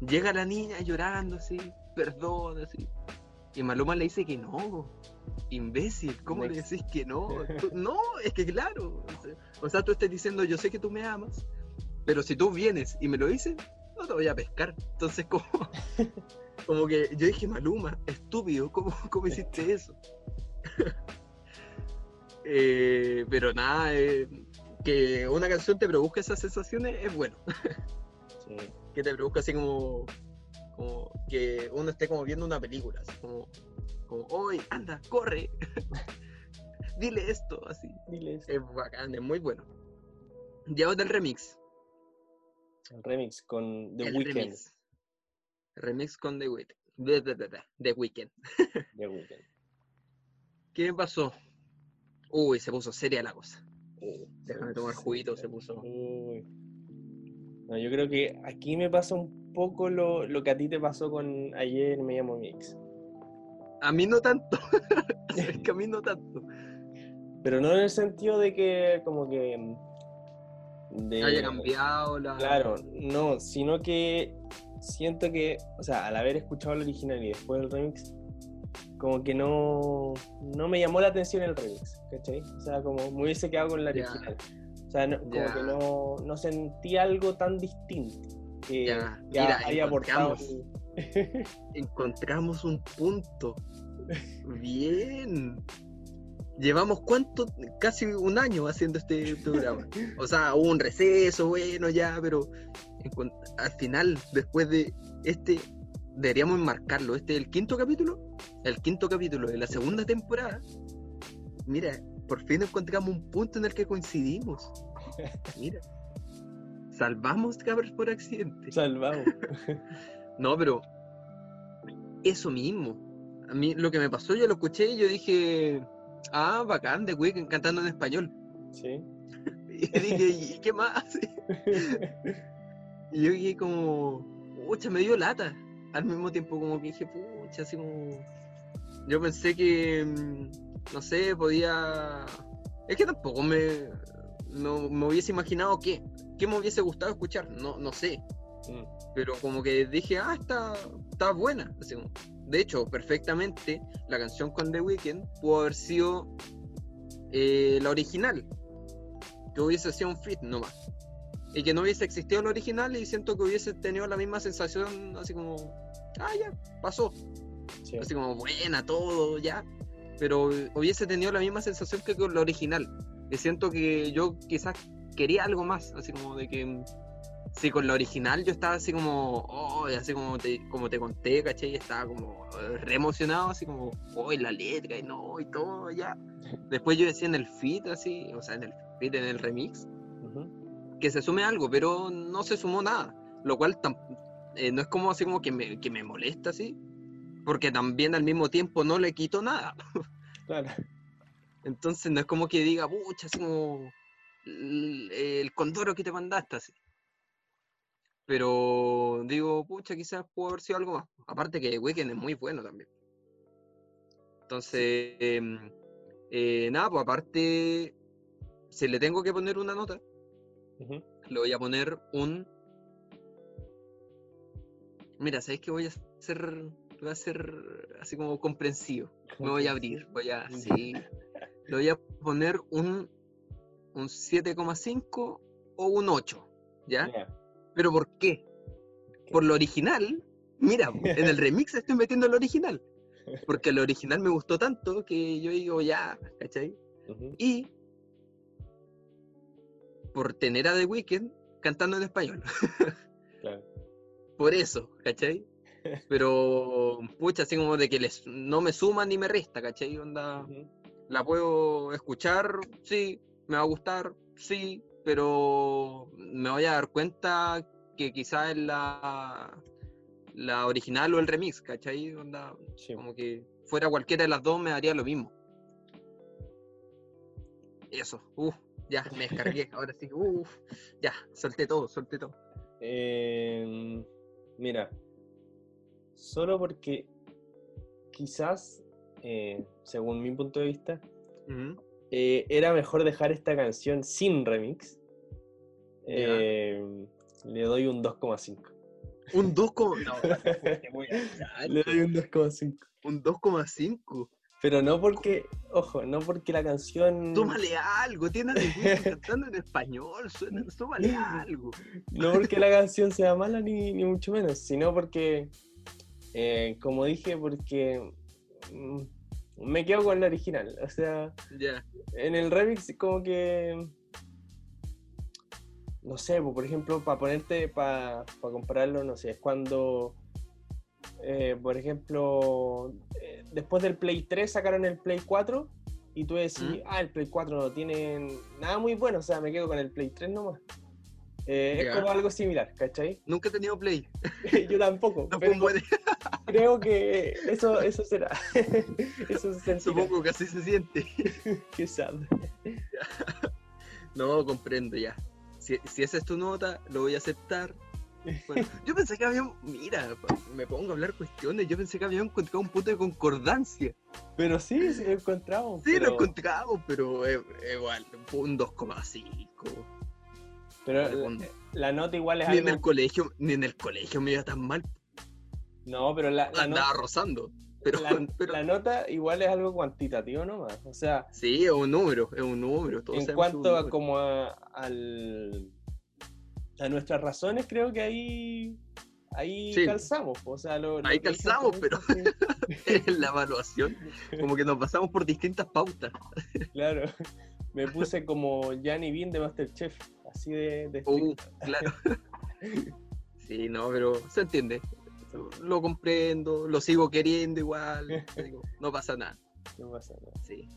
llega la niña llorando así, perdón, así, y Maluma le dice que no, imbécil, ¿cómo le decís que no? Tú- no, es que claro, o sea, o sea, tú estás diciendo, yo sé que tú me amas, pero si tú vienes y me lo dices, no te voy a pescar. Entonces, como, como que yo dije, Maluma, estúpido, ¿cómo, cómo hiciste eso? Eh, pero nada, eh, que una canción te produzca esas sensaciones es bueno. Sí. Que te produzca así como, como que uno esté como viendo una película, así como, como, hoy, anda, corre, dile esto, así. Diles. Es bacán, es muy bueno. Ya del remix. El remix con The Weeknd. remix. Remix con The Weeknd. The Weeknd. The Weeknd. ¿Qué pasó? Uy, se puso seria la cosa. Uh, Déjame tomar juguito, se puso. Uy. No, yo creo que aquí me pasa un poco lo, lo que a ti te pasó con ayer me llamo Mix. A mí no tanto. es que a mí no tanto. Pero no en el sentido de que como que... De, Haya cambiado la. Claro, no, sino que siento que, o sea, al haber escuchado el original y después el remix, como que no, no me llamó la atención el remix, ¿cachai? O sea, como me hubiese quedado con la original. O sea, no- como que no, no sentí algo tan distinto que, Ya, que mira, encontramos. Un punto. Bien. Llevamos cuánto, casi un año haciendo este programa. O sea, hubo un receso, bueno, ya, pero al final, después de este, deberíamos enmarcarlo. Este es el quinto capítulo, el quinto capítulo de la segunda temporada. Mira, por fin encontramos un punto en el que coincidimos. Mira, salvamos cabros por accidente. Salvado. No, pero eso mismo. A mí lo que me pasó, yo lo escuché y yo dije, ah, bacán, de Weeknd cantando en español. Sí. Y dije, ¿y qué más? Y yo dije como, pucha, me dio lata. Al mismo tiempo como que dije, pucha, así como... Yo pensé que, mm, no sé, podía... Es que tampoco me, no, me hubiese imaginado qué. ¿Qué me hubiese gustado escuchar? No, no sé. Mm, pero como que dije, ah, está, está buena. Así de hecho, perfectamente, la canción con The Weeknd pudo haber sido eh, la original, que hubiese sido un fit nomás. Y que no hubiese existido la original y siento que hubiese tenido la misma sensación, así como, ah, ya, pasó. sí. Así como, buena, todo, ya. Pero hubiese tenido la misma sensación que con la original. Y siento que yo quizás quería algo más, así como de que Sí, con la original yo estaba así como, oh, así como te, como te conté, ¿cachai? Y estaba como eh, re emocionado, así como, oh, la letra y no, y todo, ya. Después yo decía en el feed, así, o sea, en el feed, en el remix, que se sume algo, pero no se sumó nada. Lo cual eh, no es como así como que me, que me molesta, así, porque también al mismo tiempo no le quito nada. Claro. Entonces no es como que diga, pucha, así como el, condoro que te mandaste, así. Pero digo, pucha, quizás pudo haber sido algo más. Aparte que Weekend es muy bueno también. Entonces, em, eh, nada, pues aparte, si le tengo que poner una nota, le voy a poner un... Mira, ¿sabéis que voy a hacer, voy a hacer así como comprensivo? Me voy a abrir, voy a... Sí, le voy a poner un, un 7,5 o un 8, ¿ya? ¿Pero por qué? Por lo original. Mira, en el remix estoy metiendo el original. Porque el original me gustó tanto que yo digo, ya, ¿cachai? Y por tener a The Weeknd cantando en español. Claro. Por eso, ¿cachai? Pero, pucha, así como de que les, no me suma ni me resta, ¿cachai? Onda, la puedo escuchar, sí, me va a gustar, sí, pero me voy a dar cuenta que quizás es la, la original o el remix, ¿cachai? Onda, Como que fuera cualquiera de las dos me daría lo mismo. Eso, uff, ya me descargué, ahora sí, uff, ya, solté todo, solté todo. Em, mira, solo porque quizás, eh, según mi punto de vista, eh, era mejor dejar esta canción sin remix. Eh, le doy un 2,5. Un 2,5. No, le doy un 2,5. Un 2,5. Pero no porque, ojo, no porque la canción. Tómale algo, tiene cantando en español, suena, tómale algo. No porque la canción sea mala ni, ni mucho menos, sino porque, eh, como dije, porque mm, me quedo con la original. O sea, en el remix como que... No sé, por ejemplo, para ponerte, para compararlo, no sé, es cuando, eh, por ejemplo, eh, después del Play 3 sacaron el Play 4 y tú decís, ¿Mm? ah, el Play 4 no tiene nada muy bueno, o sea, me quedo con el Play 3 nomás. Eh, es como algo similar, ¿cachai? Nunca he tenido Play. Yo tampoco. creo que eso, eso será. eso se Supongo que así se siente. Qué sad. no, comprendo ya. Si, si, esa es tu nota, lo voy a aceptar. yo pensé que había. Mira, me pongo a hablar cuestiones. Yo pensé que había encontrado un punto de concordancia. Pero sí, sí lo encontramos. Sí, lo encontramos, pero igual, un 2,5. Pero la, nota igual es ni en el colegio Ni en el colegio me iba tan mal. No, pero la, Andaba rozando. Pero la, nota igual es algo cuantitativo nomás. O sea... Sí, es un número, es un número. en cuanto a como a, al, a nuestras razones, creo que ahí ahí calzamos. O sea, ahí calzamos, pero en la evaluación, como que nos pasamos por distintas pautas. claro, me puse como Gianni Bean de Masterchef así de... Uh, claro. sí, no, pero se entiende. Lo comprendo, lo sigo queriendo igual. no pasa nada. No pasa nada. Sí.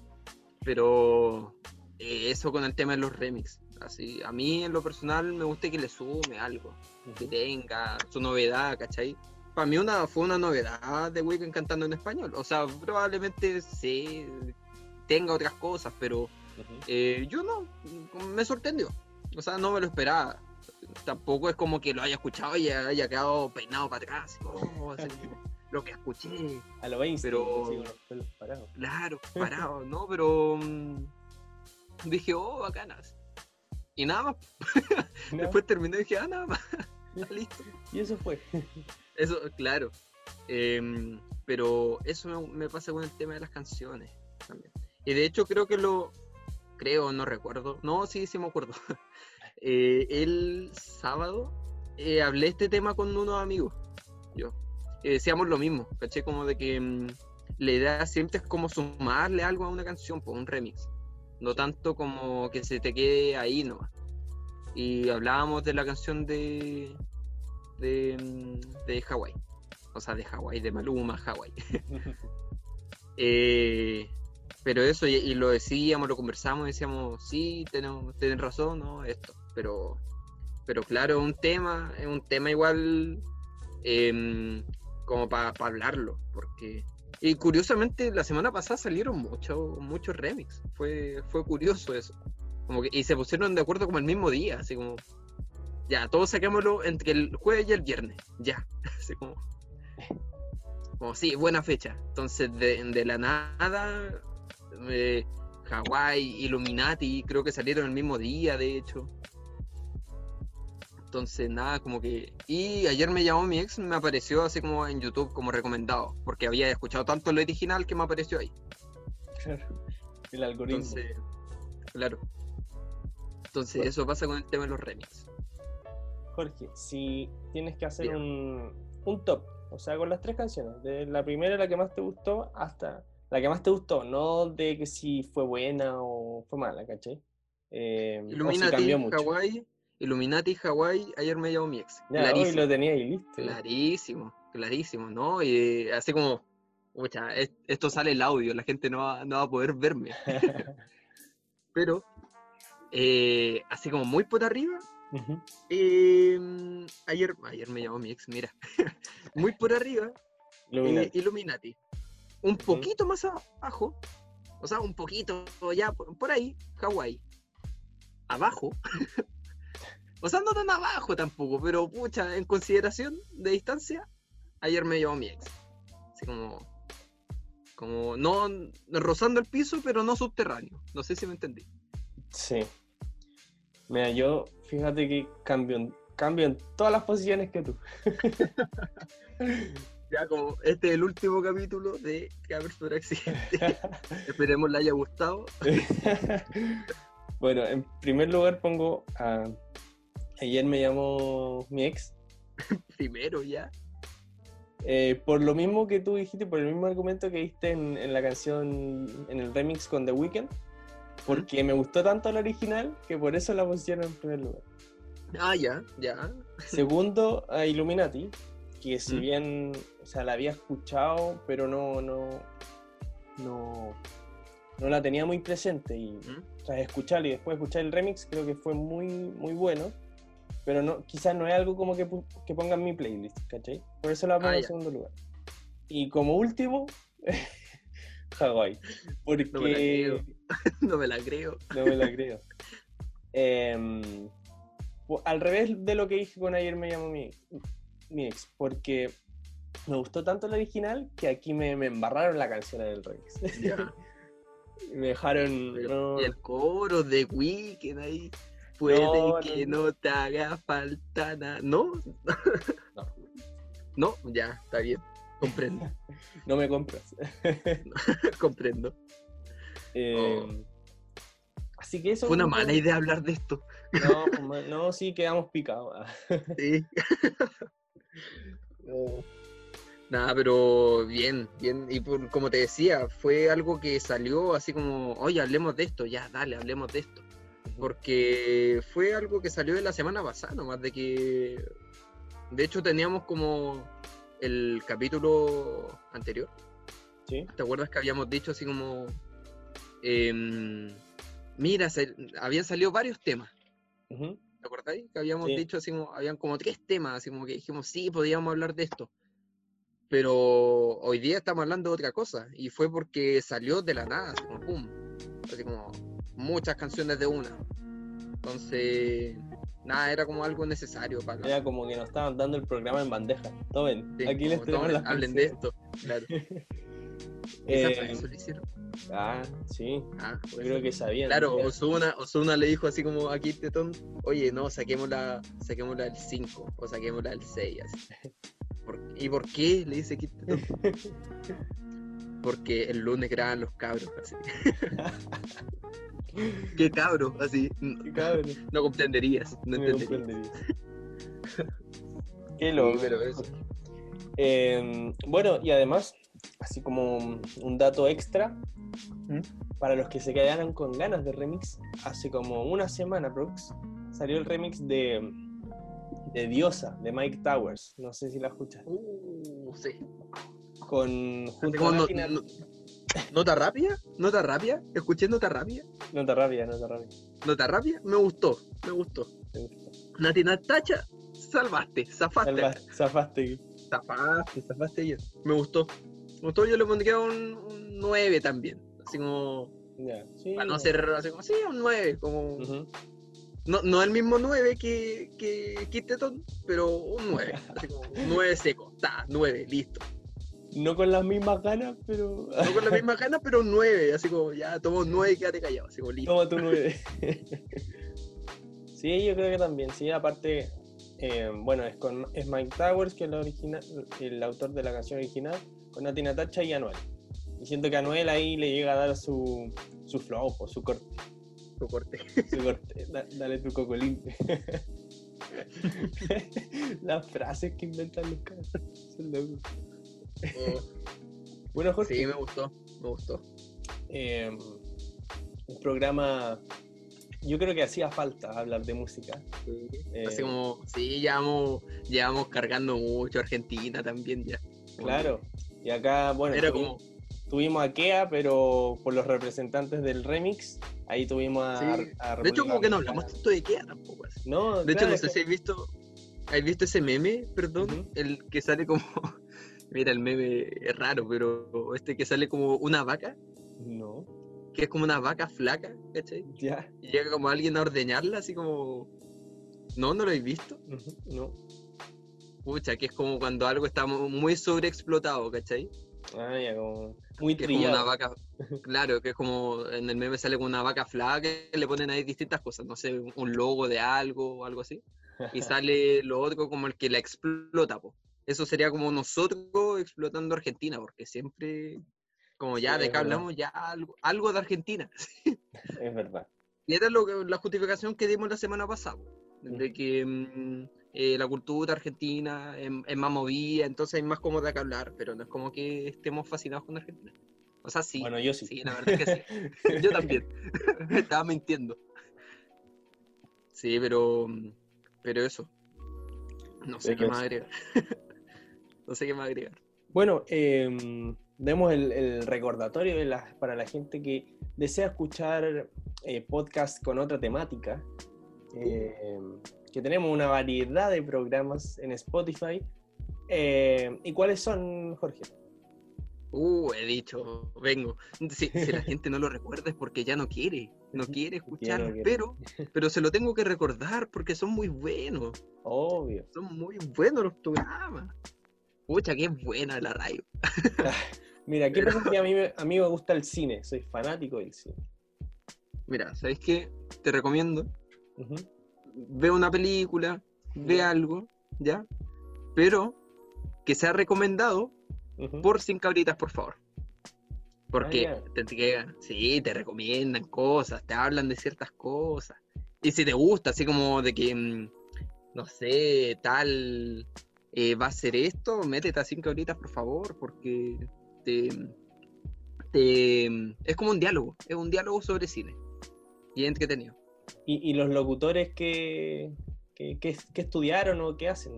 Pero eh, eso con el tema de los remix. Así, a mí en lo personal me gusta que le sume algo, que tenga su novedad, ¿cachai? Para mí una, fue una novedad de Weekend cantando en español. O sea, probablemente sí tenga otras cosas, pero eh, yo no, me sorprendió. O sea, no me lo esperaba. Tampoco es como que lo haya escuchado y haya quedado peinado para atrás. lo que escuché. A lo 20, pero. Claro, parado, ¿no? Pero. Mm, dije, oh, bacanas. Y nada más. Después terminé y dije, ah, nada más. Listo. Y eso fue. eso, claro. Em, pero eso me, me, pasa con el tema de las canciones también. Y de hecho creo que lo, creo, no recuerdo. No, sí, sí me acuerdo. Eh, el sábado eh, hablé este tema con unos amigos. Yo. decíamos lo mismo, caché como de que mm, la idea siempre es como sumarle algo a una canción, por un remix. No tanto como que se te quede ahí nomás. y hablábamos de la canción de de, mm, de Hawái. O sea, de Hawái, de Maluma, Hawái. Eh, pero eso, y, lo decíamos, lo conversamos, decíamos, sí, tenemos, tienen razón, ¿no? Esto. Pero, pero claro, un tema, es un tema igual em, como para hablarlo, porque... Y curiosamente, la semana pasada salieron muchos muchos remix. Fue, fue curioso eso. Como que, y se pusieron de acuerdo como el mismo día, así como, ya, todos saquémoslo entre el jueves y el viernes, ya. Así como, como sí, buena fecha. Entonces, de, de la nada, eh, Hawái, Illuminati, creo que salieron el mismo día, de hecho. Entonces, nada, como que. Y ayer me llamó mi ex, me apareció así como en YouTube, como recomendado, porque había escuchado tanto el original que me apareció ahí. Claro. El algoritmo. Entonces, claro. Entonces, Bueno. eso pasa con el tema de los remix. Jorge, si tienes que hacer un, un top, o sea, con las tres canciones, de la primera, la que más te gustó, hasta la que más te gustó, no de que si fue buena o fue mala, ¿cachai? Eh, o si Illuminati, cambió mucho. Hawái, Illuminati, Hawái, ayer me llamó mi ex. Ya, hoy clarísimo, lo tenía ahí listo. clarísimo, clarísimo, ¿no? Y así como, pucha, es- esto sale el audio, la gente no va, no va a poder verme, pero eh, así como muy por arriba, eh, ayer, ayer me llamó mi ex, mira, muy por arriba, eh, Illuminati. Un poquito más abajo, o sea, un poquito ya por, por ahí, Hawái. Abajo. o sea, no tan abajo tampoco, pero pucha, en consideración de distancia, ayer me llevó mi ex. Así como. Como no rozando el piso, pero no subterráneo. No sé si me entendí. Sí. Mira, yo, fíjate que cambio, cambio en todas las posiciones que tú. Ya como este es el último capítulo de Cabers por Accidente. Esperemos le haya gustado. bueno, en primer lugar pongo a... Ayer me llamó mi ex. Primero ya. eh, por lo mismo que tú dijiste, por el mismo argumento que diste en, en la canción, en el remix con The Weeknd. Porque me gustó tanto la original que por eso la pusieron en primer lugar. Ah, ya, ya. Segundo, a Illuminati, que si bien, o sea, la había escuchado, pero no, no, no, no la tenía muy presente y ¿Mm? tras escucharla y después escuchar el remix creo que fue muy, muy bueno, pero no, quizás no es algo como que, que ponga en mi playlist, ¿cachai? Por eso la pongo Ah, en segundo lugar. Y como último, Hawái, porque No me la creo. no me la creo. no me la creo. Pu- al revés de lo que dije con ayer me llamó mi, mi ex, porque me gustó tanto la original que aquí me, me embarraron la canción en el remix. Me dejaron. Pero- no, Y el coro de Weekend ahí. Puede No, que no, no, te haga falta nada. ¿No? No. No, ya, está bien. Comprendo. no me compras. comprendo. Em, Así que eso. Oh. Fue una mala idea hablar de esto. No, no, sí, quedamos picados. Sí. Nada, pero bien, bien. Y por, como te decía, fue algo que salió así como, oye, hablemos de esto, ya, dale, hablemos de esto. Porque fue algo que salió de la semana pasada, nomás de que. De hecho, teníamos como el capítulo anterior. Sí. ¿Te acuerdas que habíamos dicho así como. em, mira, se- habían salido varios temas. ¿Te acordáis? Que habíamos Sí. dicho así como, habían como tres temas, así como que dijimos, sí, podíamos hablar de esto. Pero hoy día estamos hablando de otra cosa. Y fue porque salió de la nada, así como, pum. Así como muchas canciones de una. Entonces, nada, era como algo necesario para Era como que nos estaban dando el programa en bandeja. Tomen, Sí, aquí les tenemos las hablen de esto. Claro. Eh, eso lo hicieron. Ah, sí, Ah, yo creo que sabían. Claro. Osuna, Osuna le dijo así como aquí Tetón, oye, no, saquémosla, saquémosla el 5 o saquémosla el 6, así. ¿Por- ¿Y por qué? Le dice Tetón. Porque el lunes graban los cabros, así. ¿Qué cabros? Así. No, Qué no comprenderías, no entenderías. comprenderías. Qué loco. pero eso. Eh, bueno, y además, así como un dato extra, ¿Mm? para los que se quedaron con ganas de remix, hace como una semana, Prox, salió el remix de, de Diosa, de Mike Towers. No sé si la escuchas. Uh, sí. Con junto a no- no- ¿Nota rápida? ¿Nota rápida? Escuché nota rápida. Nota rápida, nota rápida. Nota rápida, me gustó, me gustó. Nati Natacha, salvaste, zafaste. Salva- Zafaste. Zafaste, zafaste yo. Me gustó. Me gustó, yo le pondría un, un 9 también. Así como, sí. para no ser así como, sí, un 9. Como, Ujú. No, no el mismo 9 que, que Kid Teton, pero un 9. Así como, un 9 seco. Está, 9, listo. No con las mismas ganas, pero. No con la misma gana, pero un 9. Así como, ya, toma un 9 y quédate callado. Así como, listo. Toma tu 9. sí, yo creo que también. Sí, aparte, eh, bueno, es con es Mike Towers, que es el, original, el autor de la canción original, con Nati Natacha y Anuel. Y siento que Anuel ahí le llega a dar su, su flow, su corte. Tu corte. Su corte. Da- dale tu cocolín. Las frases que inventan los cabros. Son locos. Oh, Bueno, Jorge, sí, me gustó, me gustó. eh, un programa. Yo creo que hacía falta hablar de música. Así Eh, como, sí, llevamos, llevamos cargando mucho Argentina también ya. Claro. Y acá, bueno, Era tuvi- como, tuvimos a Kea, pero por los representantes del remix, ahí tuvimos a. Sí. a de hecho, como que no hablamos tanto de Kea tampoco. así. No, De hecho, no sé que- si has visto, ¿has visto ese meme, perdón? El que sale como, mira, el meme es raro, pero este que sale como una vaca, No, que es como una vaca flaca, ¿cachai? ya. Y llega como alguien a ordeñarla, así como, no, no lo habéis visto. No. Pucha, que es como cuando algo está mu- muy sobreexplotado, ¿cachai? Ah, ya, como. Muy Que es como una vaca, claro, que es como en el meme sale con una vaca flaca que le ponen ahí distintas cosas, no sé, un logo de algo o algo así, y sale lo otro como el que la explota, po. Eso sería como nosotros explotando Argentina, porque siempre, como ya Sí, de verdad. hablamos, ya algo, algo de Argentina. Es verdad. Y era lo que- la justificación que dimos la semana pasada, po, de que mm, eh, la cultura argentina es, es más movida, entonces hay más como de qué hablar, pero no es como que estemos fascinados con Argentina. O sea, sí. Bueno, yo sí. Sí, la verdad es que sí. Yo también. Estaba mintiendo. Sí, pero. Pero eso. No sé qué más agregar. no sé qué más agregar. Bueno, eh, demos el, el recordatorio de la- para la gente que desea escuchar eh, podcast con otra temática. eh, que tenemos una variedad de programas en Spotify. Eh, ¿Y cuáles son, Jorge? Uh, he dicho, vengo. Si, si la gente no lo recuerda es porque ya no quiere. No quiere escucharlo, quiere. pero, pero se lo tengo que recordar porque son muy buenos. Obvio. Son muy buenos los programas. Pucha, qué buena la radio. Mira, ¿qué Pero- pasa? Que a mí, me- a mí me gusta el cine, soy fanático del cine. Mira, ¿sabéis qué? Te recomiendo. Ve una película, ve algo, ¿ya? Pero que sea recomendado por Sin Cabritas, por favor. Porque Ah, te, sí, te recomiendan cosas, te hablan de ciertas cosas. Y si te gusta, así como de que, mm, no sé, tal eh, va a ser esto, métete a Sin Cabritas, por favor, porque te, te- es como un diálogo, es un diálogo sobre cine. Y es entretenido. ¿Y, y los locutores que, que, que- que estudiaron o qué hacen?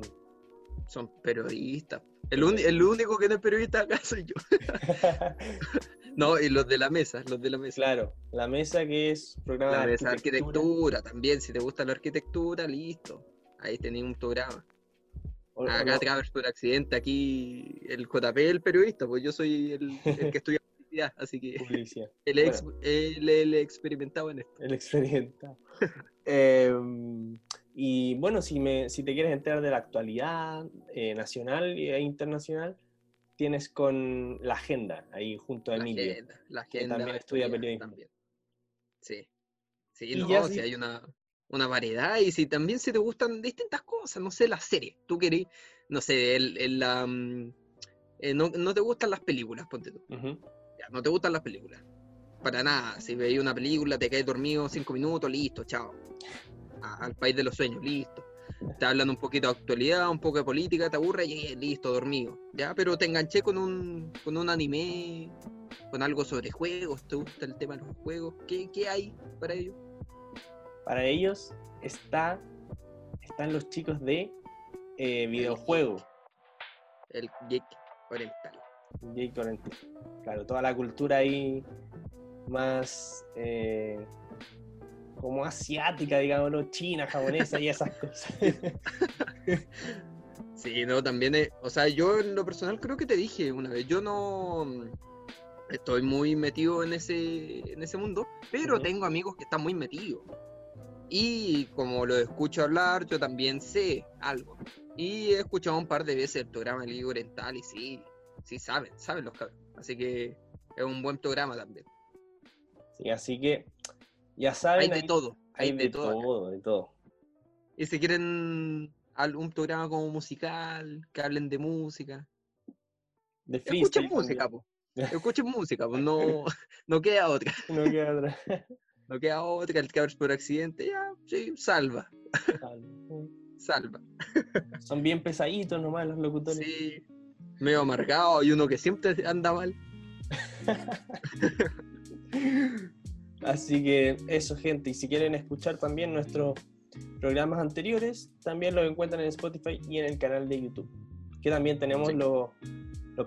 Son periodistas. El, uni- el único que no es periodista acá soy yo. No, y los de la mesa, los de la mesa. claro, la mesa que es programa la de mesa de arquitectura también, si te gusta la arquitectura, listo. Ahí tenéis un programa. O- Acá no- Travers por accidente, aquí el JP el periodista, pues yo soy el, el que estudia publicidad, así que publicidad, es ex- él es el experimentado en esto. el experimentado. Em, y bueno, si, me, si te quieres enterar de la actualidad eh, nacional e internacional, tienes con la agenda ahí junto a La Emilio. agenda, la que agenda. también estudia periodismo. también. Sí. Sí, Y no, ya si si- hay una, una variedad y si también si te gustan distintas cosas, no sé, las series. Tú querés, no sé, el, el, la, mm, eh, no, no te gustan las películas, ponte tú. Ujú. No te gustan las películas. Para nada. Si veis una película, te caes dormido cinco minutos, listo, chao. A- al país de los sueños, listo. Te hablan un poquito de actualidad, un poco de política, te aburre y eh, listo, dormido. Ya, pero te enganché con un, con un anime, con algo sobre juegos, ¿te gusta el tema de los juegos? ¿Qué, qué hay para ello? para ellos está, están los chicos de eh, videojuego. El geek oriental. Geek oriental. Claro, toda la cultura ahí más eh, como asiática, digamos, china, japonesa y esas cosas. Sí, no, también, es, o sea, yo en lo personal creo que te dije una vez, yo no estoy muy metido en ese, en ese mundo, pero tengo amigos que están muy metidos. Y como lo escucho hablar, yo también sé algo. Y he escuchado un par de veces el programa de Liga Oriental y sí, sí saben, saben los cabros. Así que es un buen programa también. Sí, así que ya saben. Hay de todo. Hay, de, todo, de todo. Y si quieren algún programa como musical, que hablen de música. De Escuchen música, pues. Escuchen música, pues no, no queda otra. No queda otra. No queda otra, el cabros por accidente, ya, sí, salva. Salva. Son bien pesaditos nomás los locutores. Sí, medio amargado y uno que siempre anda mal. Así que eso, gente. Y si quieren escuchar también nuestros programas anteriores, también los encuentran en Spotify y en el canal de YouTube. Que también tenemos los,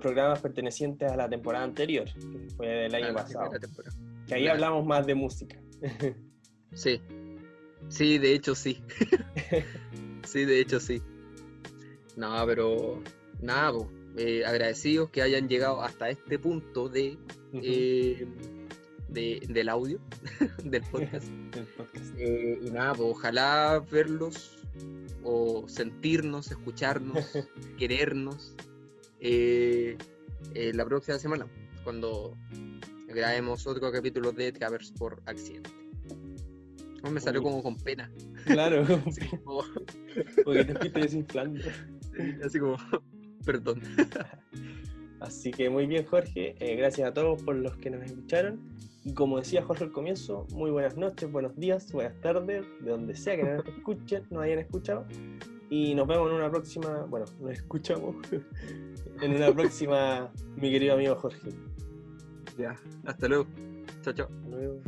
programas pertenecientes a la temporada anterior, que fue del año pasado. Que ahí hablamos más de música. sí. Sí, de hecho sí. sí, de hecho sí. No, pero nada, eh, agradecidos que hayan llegado hasta este punto de del audio del podcast. Eh, y nada, pues, ojalá verlos o sentirnos, escucharnos, querernos eh, eh, la próxima semana, cuando grabemos otro capítulo de Travers por accidente. me salió como con pena. Claro, porque te fuiste desinflando. así como, perdón. Así que muy bien, Jorge. gracias a todos por los que nos escucharon. Y como decía Jorge al comienzo, muy buenas noches, buenos días, buenas tardes, de donde sea que nos escuchen, nos hayan escuchado. Y nos vemos en una próxima, bueno, nos escuchamos en una próxima, mi querido amigo Jorge. Ya, hasta luego. Chao, chao. Hasta luego.